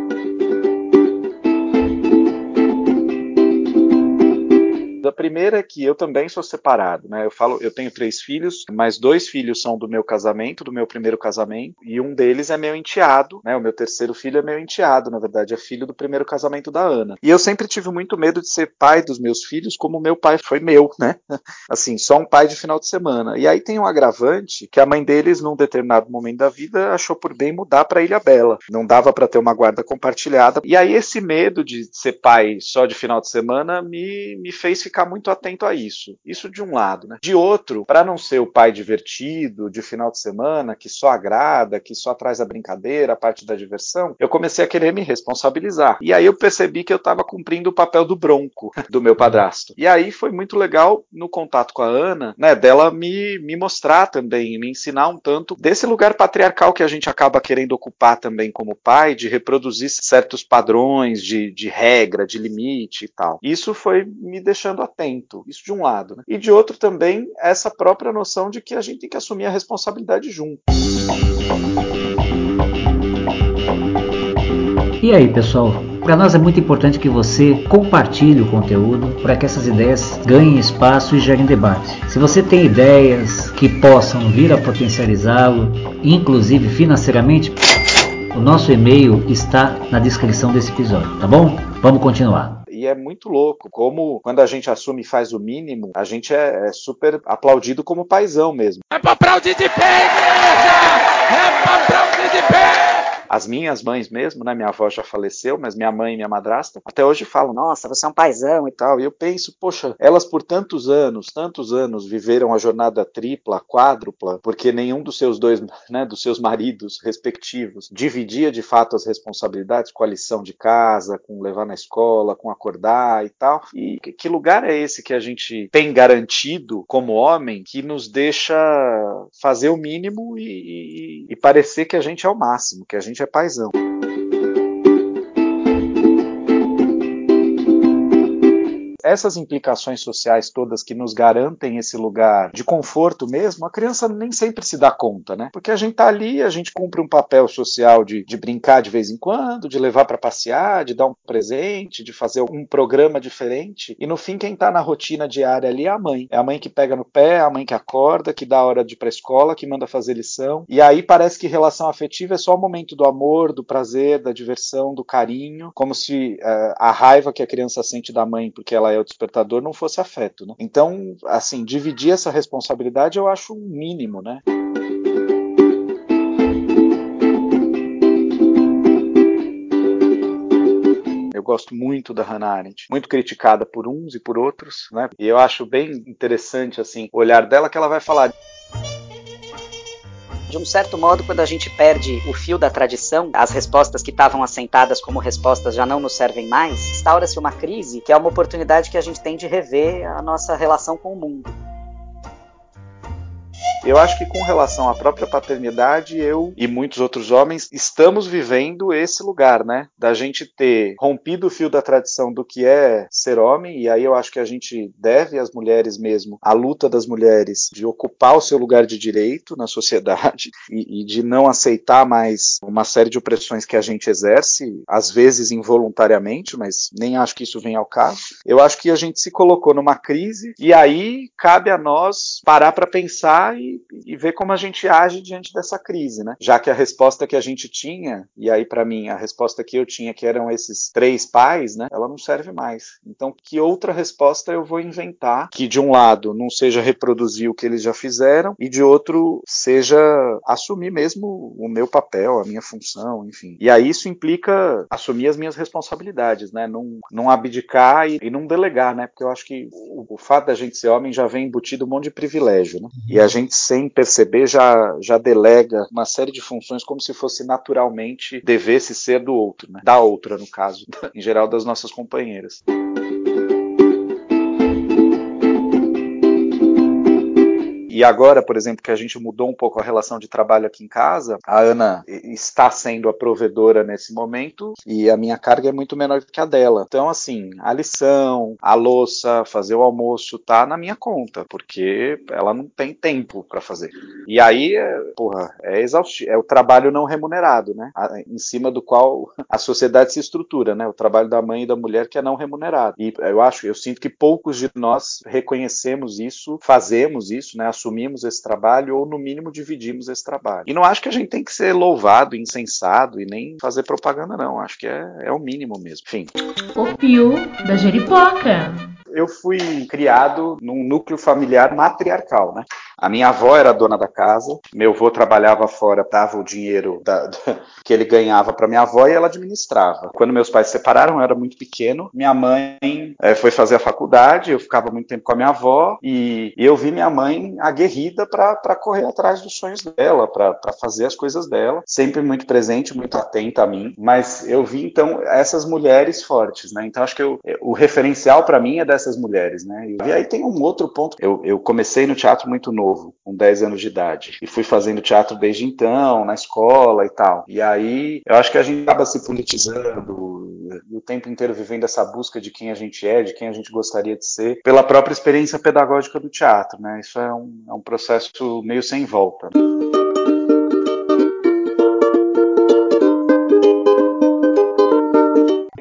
Primeira é que eu também sou separado, né? Eu falo, eu tenho três filhos, mas dois filhos são do meu casamento, do meu primeiro casamento, e um deles é meu enteado, né? O meu terceiro filho é meu enteado, na verdade, é filho do primeiro casamento da Ana. E eu sempre tive muito medo de ser pai dos meus filhos, como meu pai foi meu, né? [laughs] Assim, só um pai de final de semana. E aí tem um agravante que a mãe deles, num determinado momento da vida, achou por bem mudar para Ilha Bela. Não dava para ter uma guarda compartilhada. E aí esse medo de ser pai só de final de semana me, me fez ficar muito atento a isso. Isso de um lado, né? De outro, para não ser o pai divertido de final de semana, que só agrada, que só traz a brincadeira, a parte da diversão, eu comecei a querer me responsabilizar. E aí eu percebi que eu estava cumprindo o papel do bronco [laughs] do meu padrasto. E aí foi muito legal no contato com a Ana, né, dela me, me mostrar também, me ensinar um tanto desse lugar patriarcal que a gente acaba querendo ocupar também como pai, de reproduzir certos padrões de, de regra, de limite e tal. Isso foi me deixando atento, isso de um lado. Né? E de outro também, essa própria noção de que a gente tem que assumir a responsabilidade junto. E aí, pessoal? Para nós é muito importante que você compartilhe o conteúdo para que essas ideias ganhem espaço e gerem debate. Se você tem ideias que possam vir a potencializá-lo, inclusive financeiramente, o nosso e-mail está na descrição desse episódio, tá bom? Vamos continuar e é muito louco. Como quando a gente assume e faz o mínimo, a gente é, é super aplaudido como paizão mesmo. É pra aplaudir de pé, igreja! É pra aplaudir de pé! As minhas mães mesmo, né? Minha avó já faleceu, mas minha mãe e minha madrasta até hoje falam: Nossa, você é um paizão e tal. E eu penso, poxa, elas por tantos anos, tantos anos viveram a jornada tripla, quádrupla, porque nenhum dos seus dois, né, dos seus maridos respectivos dividia de fato as responsabilidades com a lição de casa, com levar na escola, com acordar e tal. E que lugar é esse que a gente tem garantido como homem que nos deixa fazer o mínimo e, e, e parecer que a gente é o máximo, que a gente é paizão. Essas implicações sociais todas que nos garantem esse lugar de conforto mesmo, a criança nem sempre se dá conta, né? Porque a gente tá ali, a gente cumpre um papel social de, de brincar de vez em quando, de levar para passear, de dar um presente, de fazer um programa diferente. E no fim, quem tá na rotina diária ali é a mãe. É a mãe que pega no pé, a mãe que acorda, que dá a hora de ir pra escola, que manda fazer lição. E aí parece que relação afetiva é só o momento do amor, do prazer, da diversão, do carinho, como se uh, a raiva que a criança sente da mãe porque ela é o despertador não fosse afeto, né? Então, assim, dividir essa responsabilidade eu acho um mínimo, né? Eu gosto muito da Hannah Arendt, muito criticada por uns e por outros, né? E eu acho bem interessante assim o olhar dela que ela vai falar de um certo modo, quando a gente perde o fio da tradição, as respostas que estavam assentadas como respostas já não nos servem mais, instaura-se uma crise que é uma oportunidade que a gente tem de rever a nossa relação com o mundo. Eu acho que com relação à própria paternidade, eu e muitos outros homens estamos vivendo esse lugar, né? Da gente ter rompido o fio da tradição do que é ser homem, e aí eu acho que a gente deve às mulheres mesmo a luta das mulheres de ocupar o seu lugar de direito na sociedade [laughs] e, e de não aceitar mais uma série de opressões que a gente exerce, às vezes involuntariamente, mas nem acho que isso venha ao caso. Eu acho que a gente se colocou numa crise e aí cabe a nós parar para pensar e e, ver como a gente age diante dessa crise, né? Já que a resposta que a gente tinha, e aí para mim a resposta que eu tinha, que eram esses três pais, né? Ela não serve mais. Então, que outra resposta eu vou inventar que de um lado não seja reproduzir o que eles já fizeram e de outro seja assumir mesmo o meu papel, a minha função, enfim. E aí isso implica assumir as minhas responsabilidades, né? Não, não abdicar e, e não delegar, né? Porque eu acho que o, o fato da gente ser homem já vem embutido um monte de privilégio, né? E a gente sem perceber, já, já delega uma série de funções como se fosse naturalmente devesse ser do outro, né? da outra, no caso, [laughs] em geral das nossas companheiras. E agora, por exemplo, que a gente mudou um pouco a relação de trabalho aqui em casa, a Ana está sendo a provedora nesse momento e a minha carga é muito menor que a dela. Então, assim, a lição, a louça, fazer o almoço tá na minha conta, porque ela não tem tempo para fazer. E aí, é, porra, é exaustivo, é o trabalho não remunerado, né? Em cima do qual a sociedade se estrutura, né? O trabalho da mãe e da mulher que é não remunerado. E eu acho, eu sinto que poucos de nós reconhecemos isso, fazemos isso, né? Esse trabalho ou, no mínimo, dividimos esse trabalho. E não acho que a gente tem que ser louvado, insensado e nem fazer propaganda, não. Acho que é, é o mínimo mesmo. Enfim. O Pio da Jeripoca eu fui criado num núcleo familiar matriarcal, né? A minha avó era dona da casa, meu avô trabalhava fora, dava o dinheiro da, da, [laughs] que ele ganhava para minha avó e ela administrava. Quando meus pais se separaram, eu era muito pequeno. Minha mãe é, foi fazer a faculdade, eu ficava muito tempo com a minha avó e, e eu vi minha mãe aguerrida para correr atrás dos sonhos dela, para fazer as coisas dela, sempre muito presente, muito atenta a mim. Mas eu vi então essas mulheres fortes, né? Então acho que eu, o referencial para mim é dessas mulheres, né? E aí tem um outro ponto. Eu, eu comecei no teatro muito novo, com 10 anos de idade, e fui fazendo teatro desde então, na escola e tal. E aí eu acho que a gente acaba se politizando o tempo inteiro vivendo essa busca de quem a gente é, de quem a gente gostaria de ser, pela própria experiência pedagógica do teatro, né? Isso é um, é um processo meio sem volta.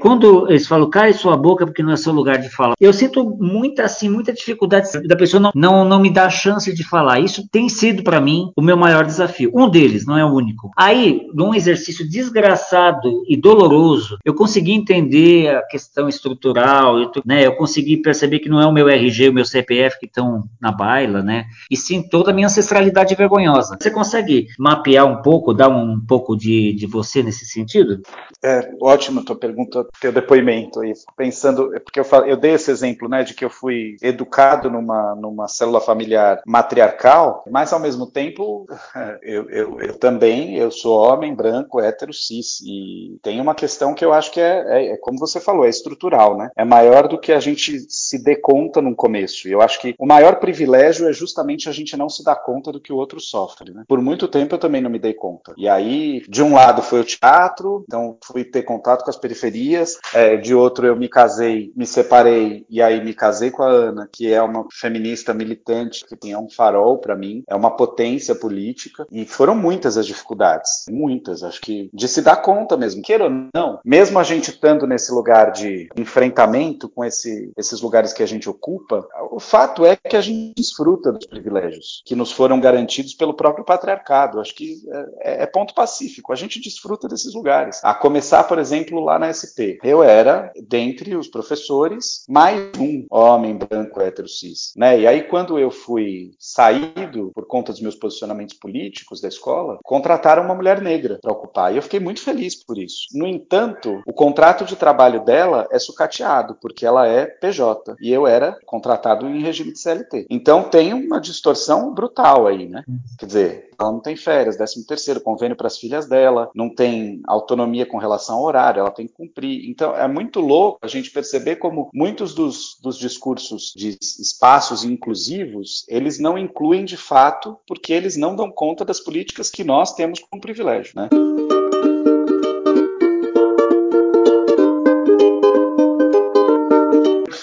Quando eles falam, cai sua boca porque não é seu lugar de falar, eu sinto muita, assim, muita dificuldade da pessoa não, não, não me dar a chance de falar. Isso tem sido para mim o meu maior desafio. Um deles, não é o único. Aí, num exercício desgraçado e doloroso, eu consegui entender a questão estrutural, eu, né, eu consegui perceber que não é o meu RG, o meu CPF que estão na baila, né? E sim toda a minha ancestralidade vergonhosa. Você consegue mapear um pouco, dar um pouco de, de você nesse sentido? É, ótimo tua pergunta teu depoimento aí, pensando, porque eu, eu dei esse exemplo, né, de que eu fui educado numa, numa célula familiar matriarcal, mas ao mesmo tempo [laughs] eu, eu, eu também, eu sou homem, branco, hétero, cis, e tem uma questão que eu acho que é, é, é como você falou, é estrutural, né, é maior do que a gente se dê conta no começo, e eu acho que o maior privilégio é justamente a gente não se dar conta do que o outro sofre, né, por muito tempo eu também não me dei conta, e aí, de um lado foi o teatro, então fui ter contato com as periferias, é, de outro eu me casei, me separei e aí me casei com a Ana, que é uma feminista militante, que é um farol para mim, é uma potência política e foram muitas as dificuldades, muitas, acho que de se dar conta mesmo, queira ou não, mesmo a gente estando nesse lugar de enfrentamento com esse, esses lugares que a gente ocupa, o fato é que a gente desfruta dos privilégios que nos foram garantidos pelo próprio patriarcado. Acho que é, é ponto pacífico. A gente desfruta desses lugares. A começar, por exemplo, lá na SP eu era, dentre os professores, mais um homem branco hétero cis. Né? E aí, quando eu fui saído por conta dos meus posicionamentos políticos da escola, contrataram uma mulher negra para ocupar. E eu fiquei muito feliz por isso. No entanto, o contrato de trabalho dela é sucateado, porque ela é PJ. E eu era contratado em regime de CLT. Então tem uma distorção brutal aí, né? Quer dizer, ela não tem férias, 13 terceiro, convênio para as filhas dela, não tem autonomia com relação ao horário, ela tem que cumprir. Então é muito louco a gente perceber como muitos dos, dos discursos de espaços inclusivos, eles não incluem de fato, porque eles não dão conta das políticas que nós temos como privilégio, né?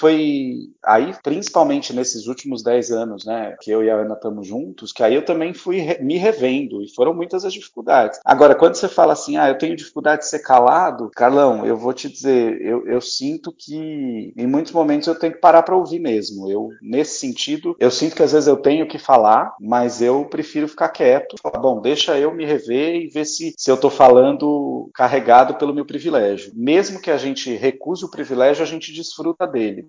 foi aí, principalmente nesses últimos 10 anos, né, que eu e a Ana estamos juntos, que aí eu também fui re me revendo e foram muitas as dificuldades. Agora, quando você fala assim, ah, eu tenho dificuldade de ser calado, Carlão, eu vou te dizer, eu, eu sinto que em muitos momentos eu tenho que parar para ouvir mesmo. Eu, nesse sentido, eu sinto que às vezes eu tenho que falar, mas eu prefiro ficar quieto, falar, bom, deixa eu me rever e ver se, se eu estou falando carregado pelo meu privilégio. Mesmo que a gente recuse o privilégio, a gente desfruta dele.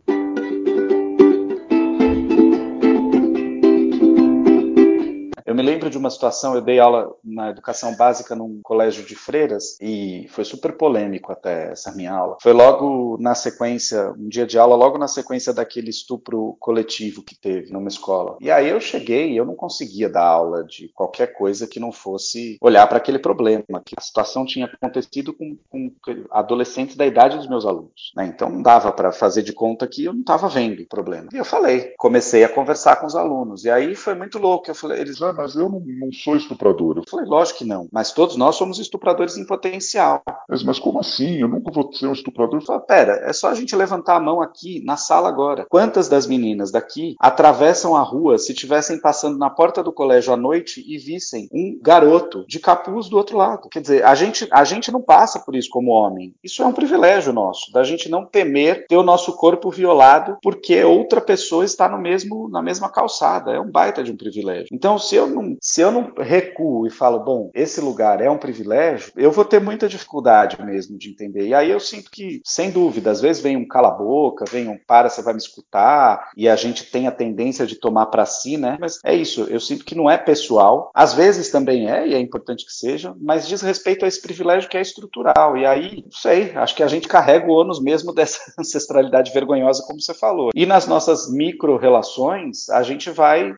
Eu me lembro de uma situação, eu dei aula na educação básica num colégio de freiras e foi super polêmico até essa minha aula. Foi logo na sequência, um dia de aula, logo na sequência daquele estupro coletivo que teve numa escola. E aí eu cheguei e eu não conseguia dar aula de qualquer coisa que não fosse olhar para aquele problema, que a situação tinha acontecido com, com adolescentes da idade dos meus alunos. Né? Então não dava para fazer de conta que eu não estava vendo o problema. E eu falei, comecei a conversar com os alunos. E aí foi muito louco. Eu falei, eles, mas eu não, não, sou estuprador. Eu falei, lógico que não. Mas todos nós somos estupradores em potencial. Mas, mas como assim? Eu nunca vou ser um estuprador. Eu falei, pera, é só a gente levantar a mão aqui na sala agora. Quantas das meninas daqui atravessam a rua se estivessem passando na porta do colégio à noite e vissem um garoto de capuz do outro lado? Quer dizer, a gente, a gente não passa por isso como homem. Isso é um privilégio nosso, da gente não temer ter o nosso corpo violado porque outra pessoa está no mesmo, na mesma calçada. É um baita de um privilégio. Então, se eu eu não, se eu não recuo e falo, bom, esse lugar é um privilégio, eu vou ter muita dificuldade mesmo de entender. E aí eu sinto que, sem dúvida, às vezes vem um cala-boca, vem um para, você vai me escutar, e a gente tem a tendência de tomar para si, né? Mas é isso, eu sinto que não é pessoal. Às vezes também é, e é importante que seja, mas diz respeito a esse privilégio que é estrutural. E aí, não sei, acho que a gente carrega o ônus mesmo [laughs] dessa ancestralidade vergonhosa, como você falou. E nas nossas micro-relações, a gente vai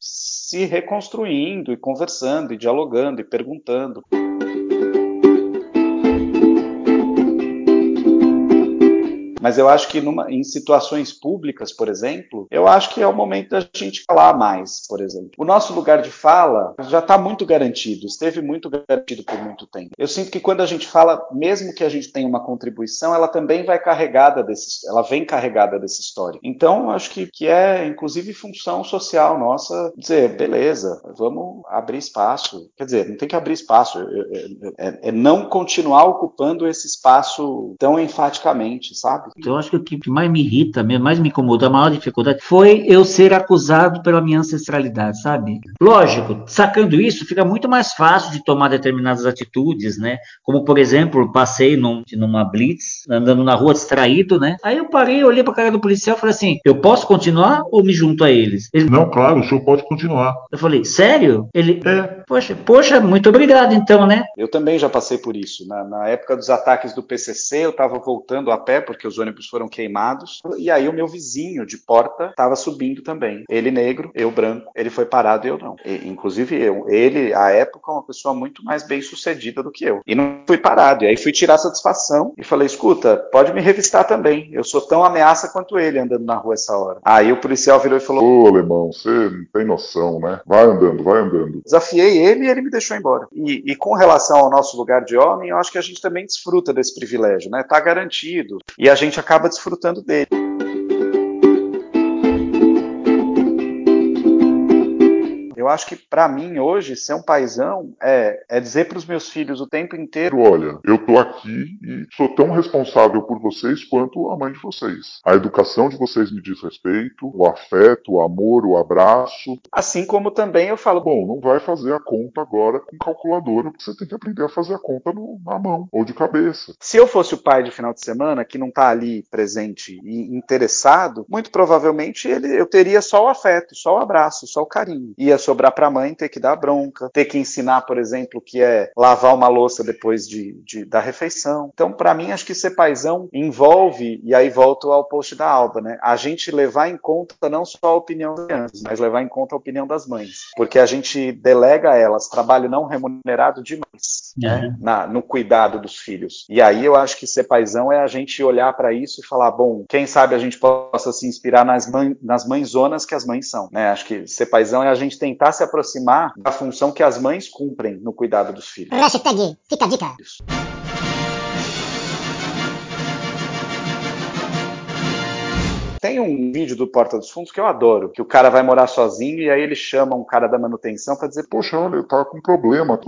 se reconstruindo e conversando e dialogando e perguntando. Mas eu acho que numa, em situações públicas, por exemplo, eu acho que é o momento da gente falar mais, por exemplo. O nosso lugar de fala já está muito garantido, esteve muito garantido por muito tempo. Eu sinto que quando a gente fala, mesmo que a gente tenha uma contribuição, ela também vai carregada desse, ela vem carregada dessa história. Então, acho que, que é, inclusive, função social nossa dizer, beleza, vamos abrir espaço. Quer dizer, não tem que abrir espaço, é, é, é não continuar ocupando esse espaço tão enfaticamente, sabe? Eu acho que o que mais me irrita, mais me incomodou, a maior dificuldade foi eu ser acusado pela minha ancestralidade, sabe? Lógico, sacando isso, fica muito mais fácil de tomar determinadas atitudes, né? Como, por exemplo, passei num, numa blitz, andando na rua distraído, né? Aí eu parei, olhei pra cara do policial e falei assim: eu posso continuar ou me junto a eles? Ele, Não, claro, o senhor pode continuar. Eu falei, sério? Ele, é. poxa, poxa, muito obrigado então, né? Eu também já passei por isso. Na, na época dos ataques do PCC, eu estava voltando a pé porque os ônibus foram queimados. E aí o meu vizinho de porta estava subindo também. Ele negro, eu branco. Ele foi parado e eu não. E, inclusive eu. Ele, à época, uma pessoa muito mais bem sucedida do que eu. E não fui parado. E aí fui tirar satisfação e falei: escuta, pode me revistar também. Eu sou tão ameaça quanto ele andando na rua essa hora. Aí o policial virou e falou: Ô, alemão, você não tem noção, né? Vai andando, vai andando. Desafiei ele e ele me deixou embora. E, e, com relação ao nosso lugar de homem, eu acho que a gente também desfruta desse privilégio, né? Tá garantido. E a gente acaba desfrutando dele. Eu acho que para mim hoje ser um paizão é, é dizer para os meus filhos o tempo inteiro: olha, eu tô aqui e sou tão responsável por vocês quanto a mãe de vocês. A educação de vocês me diz respeito, o afeto, o amor, o abraço. Assim como também eu falo: bom, não vai fazer a conta agora com calculadora, porque você tem que aprender a fazer a conta no, na mão ou de cabeça. Se eu fosse o pai de final de semana que não tá ali presente e interessado, muito provavelmente ele, eu teria só o afeto, só o abraço, só o carinho. Ia sobre sobrar para a mãe ter que dar bronca, ter que ensinar, por exemplo, que é lavar uma louça depois de, de da refeição. Então, para mim, acho que ser paizão envolve, e aí volto ao post da Alba, né? A gente levar em conta não só a opinião das crianças, mas levar em conta a opinião das mães. Porque a gente delega a elas trabalho não remunerado demais, né? Na, no cuidado dos filhos. E aí eu acho que ser paizão é a gente olhar para isso e falar, bom, quem sabe a gente possa se inspirar nas, mãe, nas mãezonas que as mães são, né? Acho que ser paizão é a gente tentar tentar se aproximar da função que as mães cumprem no cuidado dos filhos. Hashtag, fica a dica. Isso. Tem um vídeo do Porta dos Fundos que eu adoro, que o cara vai morar sozinho e aí ele chama um cara da manutenção para dizer: Poxa, olha, eu tava com problema.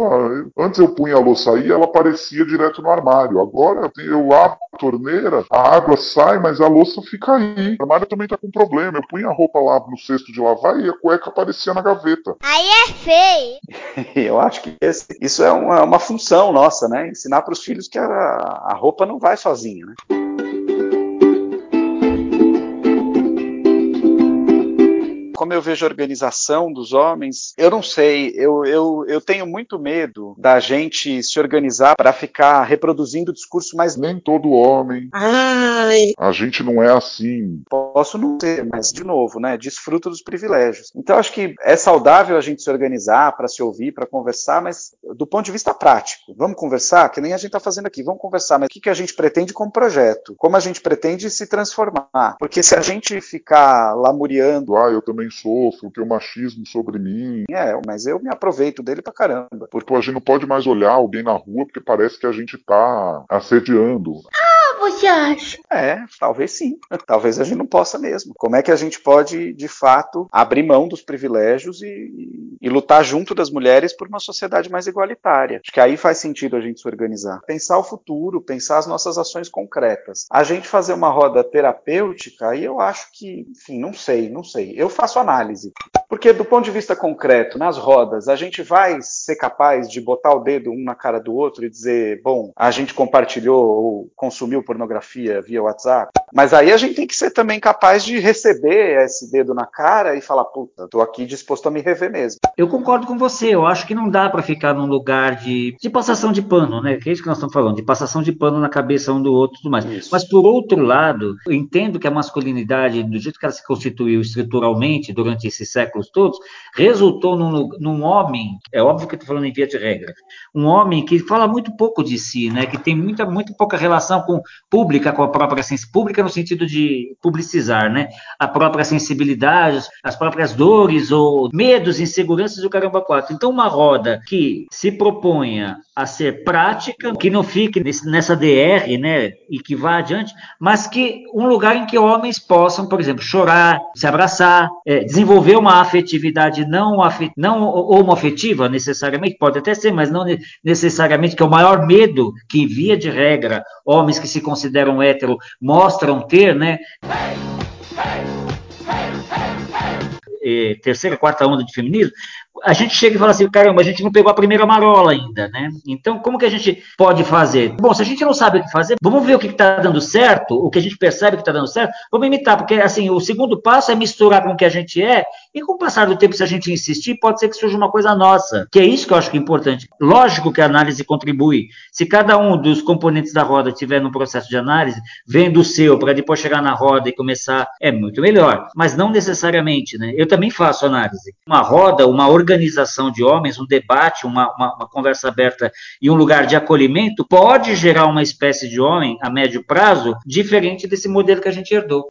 Antes eu punha a louça aí, ela aparecia direto no armário. Agora eu lavo a torneira, a água sai, mas a louça fica aí. O armário também tá com problema. Eu punha a roupa lá no cesto de lavar e a cueca aparecia na gaveta. Aí é feio. [laughs] eu acho que esse, isso é uma, uma, função nossa, né? Ensinar para os filhos que a, a roupa não vai sozinha, né? Como eu vejo a organização dos homens, eu não sei, eu, eu, eu tenho muito medo da gente se organizar para ficar reproduzindo o discurso, mas nem todo homem. Ai. A gente não é assim. Posso não ser, mas de novo, né? Desfruto dos privilégios. Então acho que é saudável a gente se organizar para se ouvir, para conversar, mas do ponto de vista prático, vamos conversar, que nem a gente está fazendo aqui, vamos conversar, mas o que, que a gente pretende como projeto? Como a gente pretende se transformar? Porque se a gente ficar lamuriando, ah, eu também sofro, tem o machismo sobre mim. É, mas eu me aproveito dele pra caramba. Porque a gente não pode mais olhar alguém na rua porque parece que a gente tá assediando. Ah, você acha? É, talvez sim. [laughs] Talvez a gente não possa mesmo. Como é que a gente pode, de fato, abrir mão dos privilégios e, e, lutar junto das mulheres por uma sociedade mais igualitária? Acho que aí faz sentido a gente se organizar. Pensar o futuro, pensar as nossas ações concretas. A gente fazer uma roda terapêutica, aí eu acho que, enfim, não sei, não sei. Eu faço análise. Porque do ponto de vista concreto, nas rodas, a gente vai ser capaz de botar o dedo um na cara do outro e dizer, bom, a gente compartilhou ou consumiu pornografia via WhatsApp. Mas aí a gente tem que ser também capaz de receber esse dedo na cara e falar, puta, tô aqui disposto a me rever mesmo. Eu concordo com você, eu acho que não dá para ficar num lugar de, de passação de pano, né? Que é isso que nós estamos falando, de passação de pano na cabeça um do outro e tudo mais. Isso. Mas por outro lado, eu entendo que a masculinidade, do jeito que ela se constituiu estruturalmente durante esses séculos todos, resultou num, num homem, é óbvio que eu estou falando em via de regra, um homem que fala muito pouco de si, né? Que tem muita, muito pouca relação com pública, com a própria sensibilidade, pública no sentido de publicizar, né? A própria sensibilidade, as próprias dores ou medos, inseguranças do caramba quatro. Então, uma roda que se proponha a ser prática, que não fique nesse, nessa DR, né? E que vá adiante, mas que um lugar em que homens possam, por exemplo, chorar, se abraçar, é, desenvolver uma afetividade não, afet, não homoafetiva necessariamente, pode até ser, mas não necessariamente, que é o maior medo que, via de regra, homens que se consideram hétero mostram ter, né? Terceira, quarta onda de feminismo, a gente chega e fala assim, caramba, a gente não pegou a primeira marola ainda, né? Então, como que a gente pode fazer? Bom, se a gente não sabe o que fazer, vamos ver o que está dando certo, o que a gente percebe que está dando certo, vamos imitar, porque assim, o segundo passo é misturar com o que a gente é, e com o passar do tempo, se a gente insistir, pode ser que surja uma coisa nossa, que é isso que eu acho que é importante. Lógico que a análise contribui. Se cada um dos componentes da roda estiver no processo de análise, vendo o seu, para depois chegar na roda e começar, é muito melhor. Mas não necessariamente, né? Eu também faço análise. Uma roda, uma organização de homens, um debate, uma, uma, uma conversa aberta e um lugar de acolhimento pode gerar uma espécie de homem a médio prazo diferente desse modelo que a gente herdou.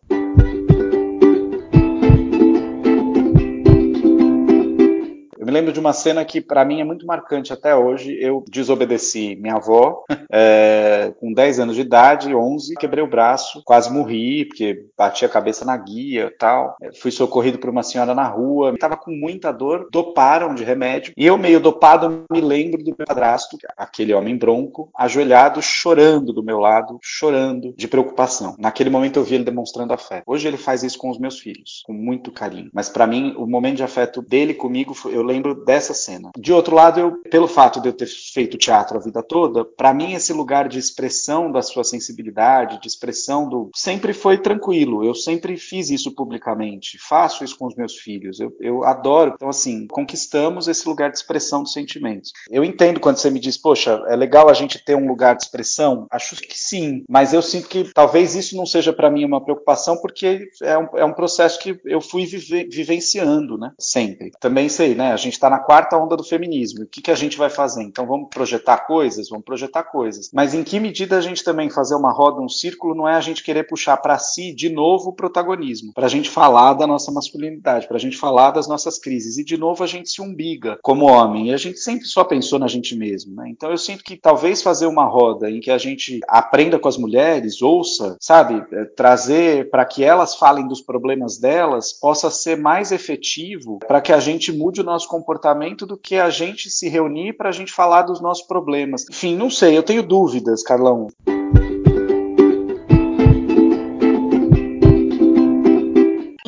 Me lembro de uma cena que para mim é muito marcante até hoje. Eu desobedeci minha avó [laughs] é, com 10 anos de idade, 11, quebrei o braço, quase morri porque bati a cabeça na guia tal. Fui socorrido por uma senhora na rua, estava com muita dor, doparam de remédio e eu meio dopado me lembro do meu padrasto, aquele homem bronco, ajoelhado, chorando do meu lado, chorando de preocupação. Naquele momento eu vi ele demonstrando afeto. Hoje ele faz isso com os meus filhos, com muito carinho. Mas para mim o momento de afeto dele comigo, eu lembro lembro dessa cena. De outro lado, eu, pelo fato de eu ter feito teatro a vida toda, para mim esse lugar de expressão da sua sensibilidade, de expressão do sempre foi tranquilo. Eu sempre fiz isso publicamente, faço isso com os meus filhos. Eu, eu adoro. Então assim, conquistamos esse lugar de expressão dos sentimentos. Eu entendo quando você me diz, poxa, é legal a gente ter um lugar de expressão. Acho que sim, mas eu sinto que talvez isso não seja para mim uma preocupação porque é um, é um processo que eu fui vive, vivenciando, né? Sempre. Também sei, né? A gente gente está na quarta onda do feminismo. O que, que a gente vai fazer? Então vamos projetar coisas? Vamos projetar coisas. Mas em que medida a gente também fazer uma roda, um círculo, não é a gente querer puxar para si de novo o protagonismo, para a gente falar da nossa masculinidade, para a gente falar das nossas crises. E de novo a gente se umbiga como homem. E a gente sempre só pensou na gente mesmo. Né? Então eu sinto que talvez fazer uma roda em que a gente aprenda com as mulheres, ouça, sabe, é, trazer para que elas falem dos problemas delas, possa ser mais efetivo para que a gente mude o nosso comportamento do que a gente se reunir para a gente falar dos nossos problemas. Enfim, não sei, eu tenho dúvidas, Carlão.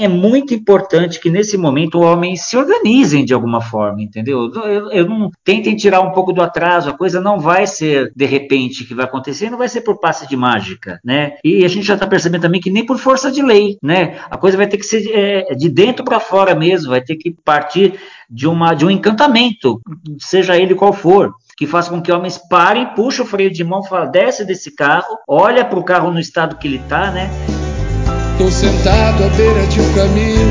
É muito importante que nesse momento o homem se organizem de alguma forma, entendeu? Eu, eu, não tentem tirar um pouco do atraso, a coisa não vai ser de repente que vai acontecer, não vai ser por passe de mágica, né? E a gente já está percebendo também que nem por força de lei, né? A coisa vai ter que ser é, de dentro para fora mesmo, vai ter que partir de uma de um encantamento, seja ele qual for que faça com que homens parem, puxem o freio de mão, fala, desce desse carro, olha para o carro no estado que ele está, né? Tô sentado à beira de um caminho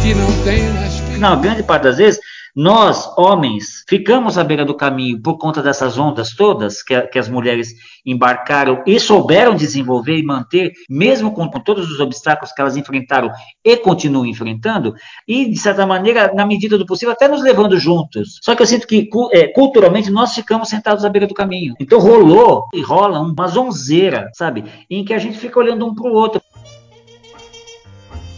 que não tem mais Na grande parte das vezes, nós, homens, ficamos à beira do caminho por conta dessas ondas todas que, que as mulheres embarcaram e souberam desenvolver e manter, mesmo com, com, todos os obstáculos que elas enfrentaram e continuam enfrentando, e, de certa maneira, na medida do possível, até nos levando juntos. Só que eu sinto que, é, culturalmente, nós ficamos sentados à beira do caminho. Então rolou e rola uma zonzeira, sabe? Em que a gente fica olhando um para o outro.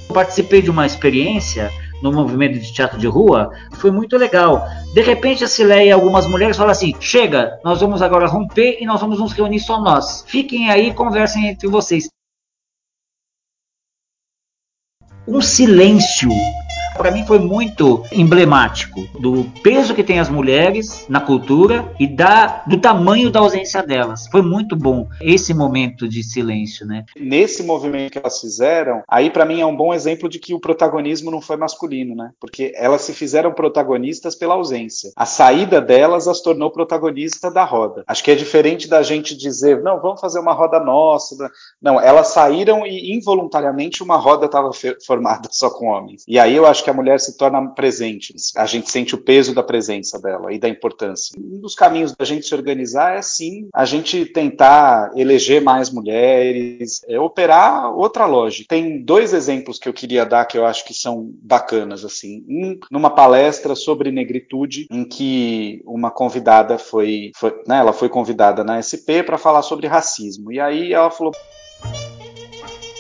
participei de uma experiência no movimento de teatro de rua, foi muito legal. De repente a Cileia e algumas mulheres falam assim: chega, nós vamos agora romper e nós vamos nos reunir só nós. Fiquem aí, conversem entre vocês. um silêncio para mim foi muito emblemático do peso que tem as mulheres na cultura e da, do tamanho da ausência delas. Foi muito bom esse momento de silêncio, né? Nesse movimento que elas fizeram, aí para mim é um bom exemplo de que o protagonismo não foi masculino, né? Porque elas se fizeram protagonistas pela ausência. A saída delas as tornou protagonista da roda. Acho que é diferente da gente dizer, não, vamos fazer uma roda nossa. Não, elas saíram e involuntariamente uma roda estava formada [laughs] só com homens. E aí eu acho que a mulher se torna presente. A gente sente o peso da presença dela e da importância. Um dos caminhos da gente se organizar é sim a gente tentar eleger mais mulheres, é, operar outra lógica. Tem dois exemplos que eu queria dar que eu acho que são bacanas assim. Um numa palestra sobre negritude em que uma convidada foi, foi né, ela foi convidada na SP para falar sobre racismo. E aí ela falou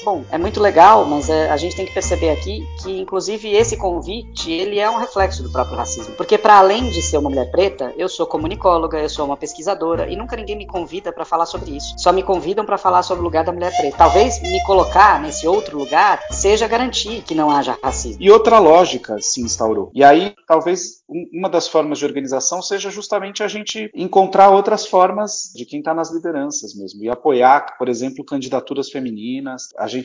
bom, é muito legal, mas é, a gente tem que perceber aqui que, inclusive, esse convite ele é um reflexo do próprio racismo. Porque, para além de ser uma mulher preta, eu sou comunicóloga, eu sou uma pesquisadora e nunca ninguém me convida para falar sobre isso. Só me convidam para falar sobre o lugar da mulher preta. Talvez me colocar nesse outro lugar seja garantir que não haja racismo. E outra lógica se instaurou. E aí, talvez uma das formas de organização seja justamente a gente encontrar outras formas de quem está nas lideranças mesmo e apoiar, por exemplo, candidaturas femininas. A gente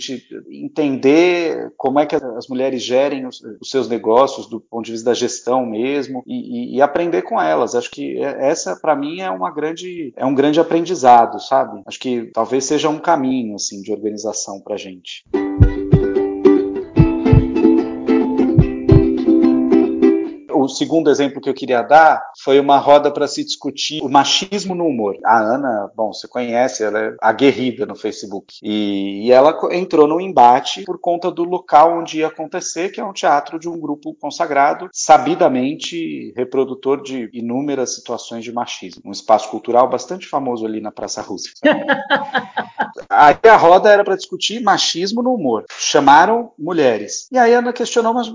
entender como é que as mulheres gerem os, os seus negócios do ponto de vista da gestão mesmo e, e, e aprender com elas. Acho que é, essa para mim é uma grande é um grande aprendizado, sabe? Acho que talvez seja um caminho assim de organização para gente. Segundo exemplo que eu queria dar foi uma roda para se discutir o machismo no humor. A Ana, bom, você conhece, ela é aguerrida no Facebook. E, e ela entrou no embate por conta do local onde ia acontecer, que é um teatro de um grupo consagrado, sabidamente reprodutor de inúmeras situações de machismo. Um espaço cultural bastante famoso ali na Praça Rússia. [laughs] Aí a roda era para discutir machismo no humor. Chamaram mulheres. E aí a Ana questionou, mas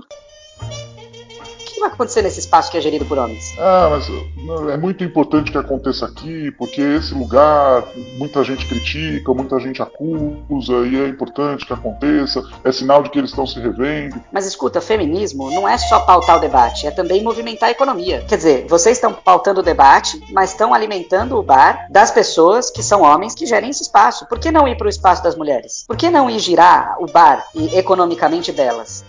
que vai acontecer nesse espaço que é gerido por homens? Ah, mas não, é muito importante que aconteça aqui, porque esse lugar muita gente critica, muita gente acusa, e é importante que aconteça, é sinal de que eles estão se revendo. Mas escuta, feminismo não é só pautar o debate, é também movimentar a economia. Quer dizer, vocês estão pautando o debate, mas estão alimentando o bar das pessoas que são homens que gerem esse espaço. Por que não ir para o espaço das mulheres? Por que não ir girar o bar e economicamente delas?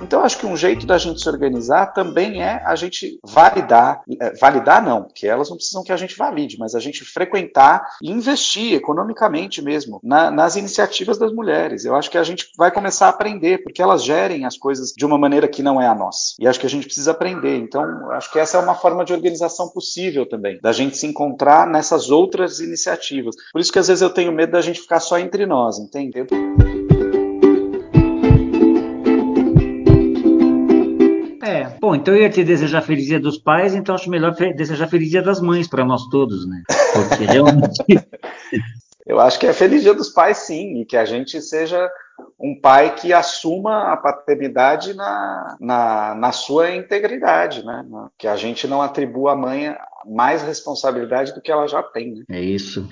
Então, acho que um jeito da gente se organizar também é a gente validar, é, validar não, porque elas não precisam que a gente valide, mas a gente frequentar e investir economicamente mesmo na, nas iniciativas das mulheres. Eu acho que a gente vai começar a aprender, porque elas gerem as coisas de uma maneira que não é a nossa. E acho que a gente precisa aprender. Então, acho que essa é uma forma de organização possível também, da gente se encontrar nessas outras iniciativas. Por isso que às vezes eu tenho medo da gente ficar só entre nós, entende? Bom, então eu ia te desejar feliz dia dos pais, então acho melhor desejar feliz dia das mães para nós todos, né? Porque [laughs] realmente. eu acho que é feliz dia dos pais, sim, e que a gente seja um pai que assuma a paternidade na, na, na sua integridade, né? Que a gente não atribua à mãe mais responsabilidade do que ela já tem. Né? É isso.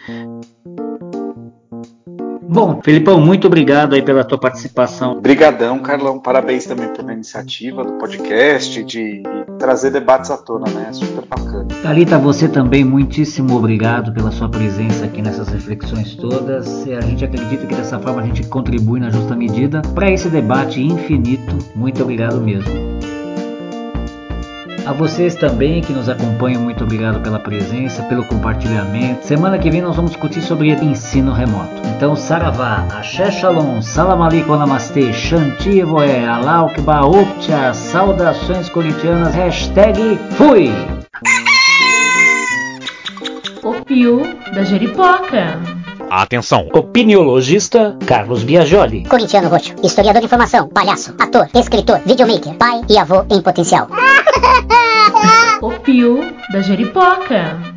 Bom, Felipão, muito obrigado aí pela tua participação. Obrigadão, Carlão. Parabéns também pela iniciativa do podcast, de trazer debates à tona, né? Super bacana. Thalita, você também, muitíssimo obrigado pela sua presença aqui nessas reflexões todas. A gente acredita que dessa forma a gente contribui na justa medida para esse debate infinito. Muito obrigado mesmo. A vocês também que nos acompanham, muito obrigado pela presença, pelo compartilhamento. Semana que vem nós vamos discutir sobre ensino remoto. Então, Saravá, Axé Shalom, Salam Aleikum Namastê, Shanti Evoé, Alaukba, Uptia, saudações corintianas, hashtag fui! O Pio da Jeripoca. Atenção! Opiniologista Carlos Biagioli. Corintiano roxo, historiador de informação, palhaço, ator, escritor, videomaker, pai e avô em potencial. [laughs] o Pio da Jeripoca.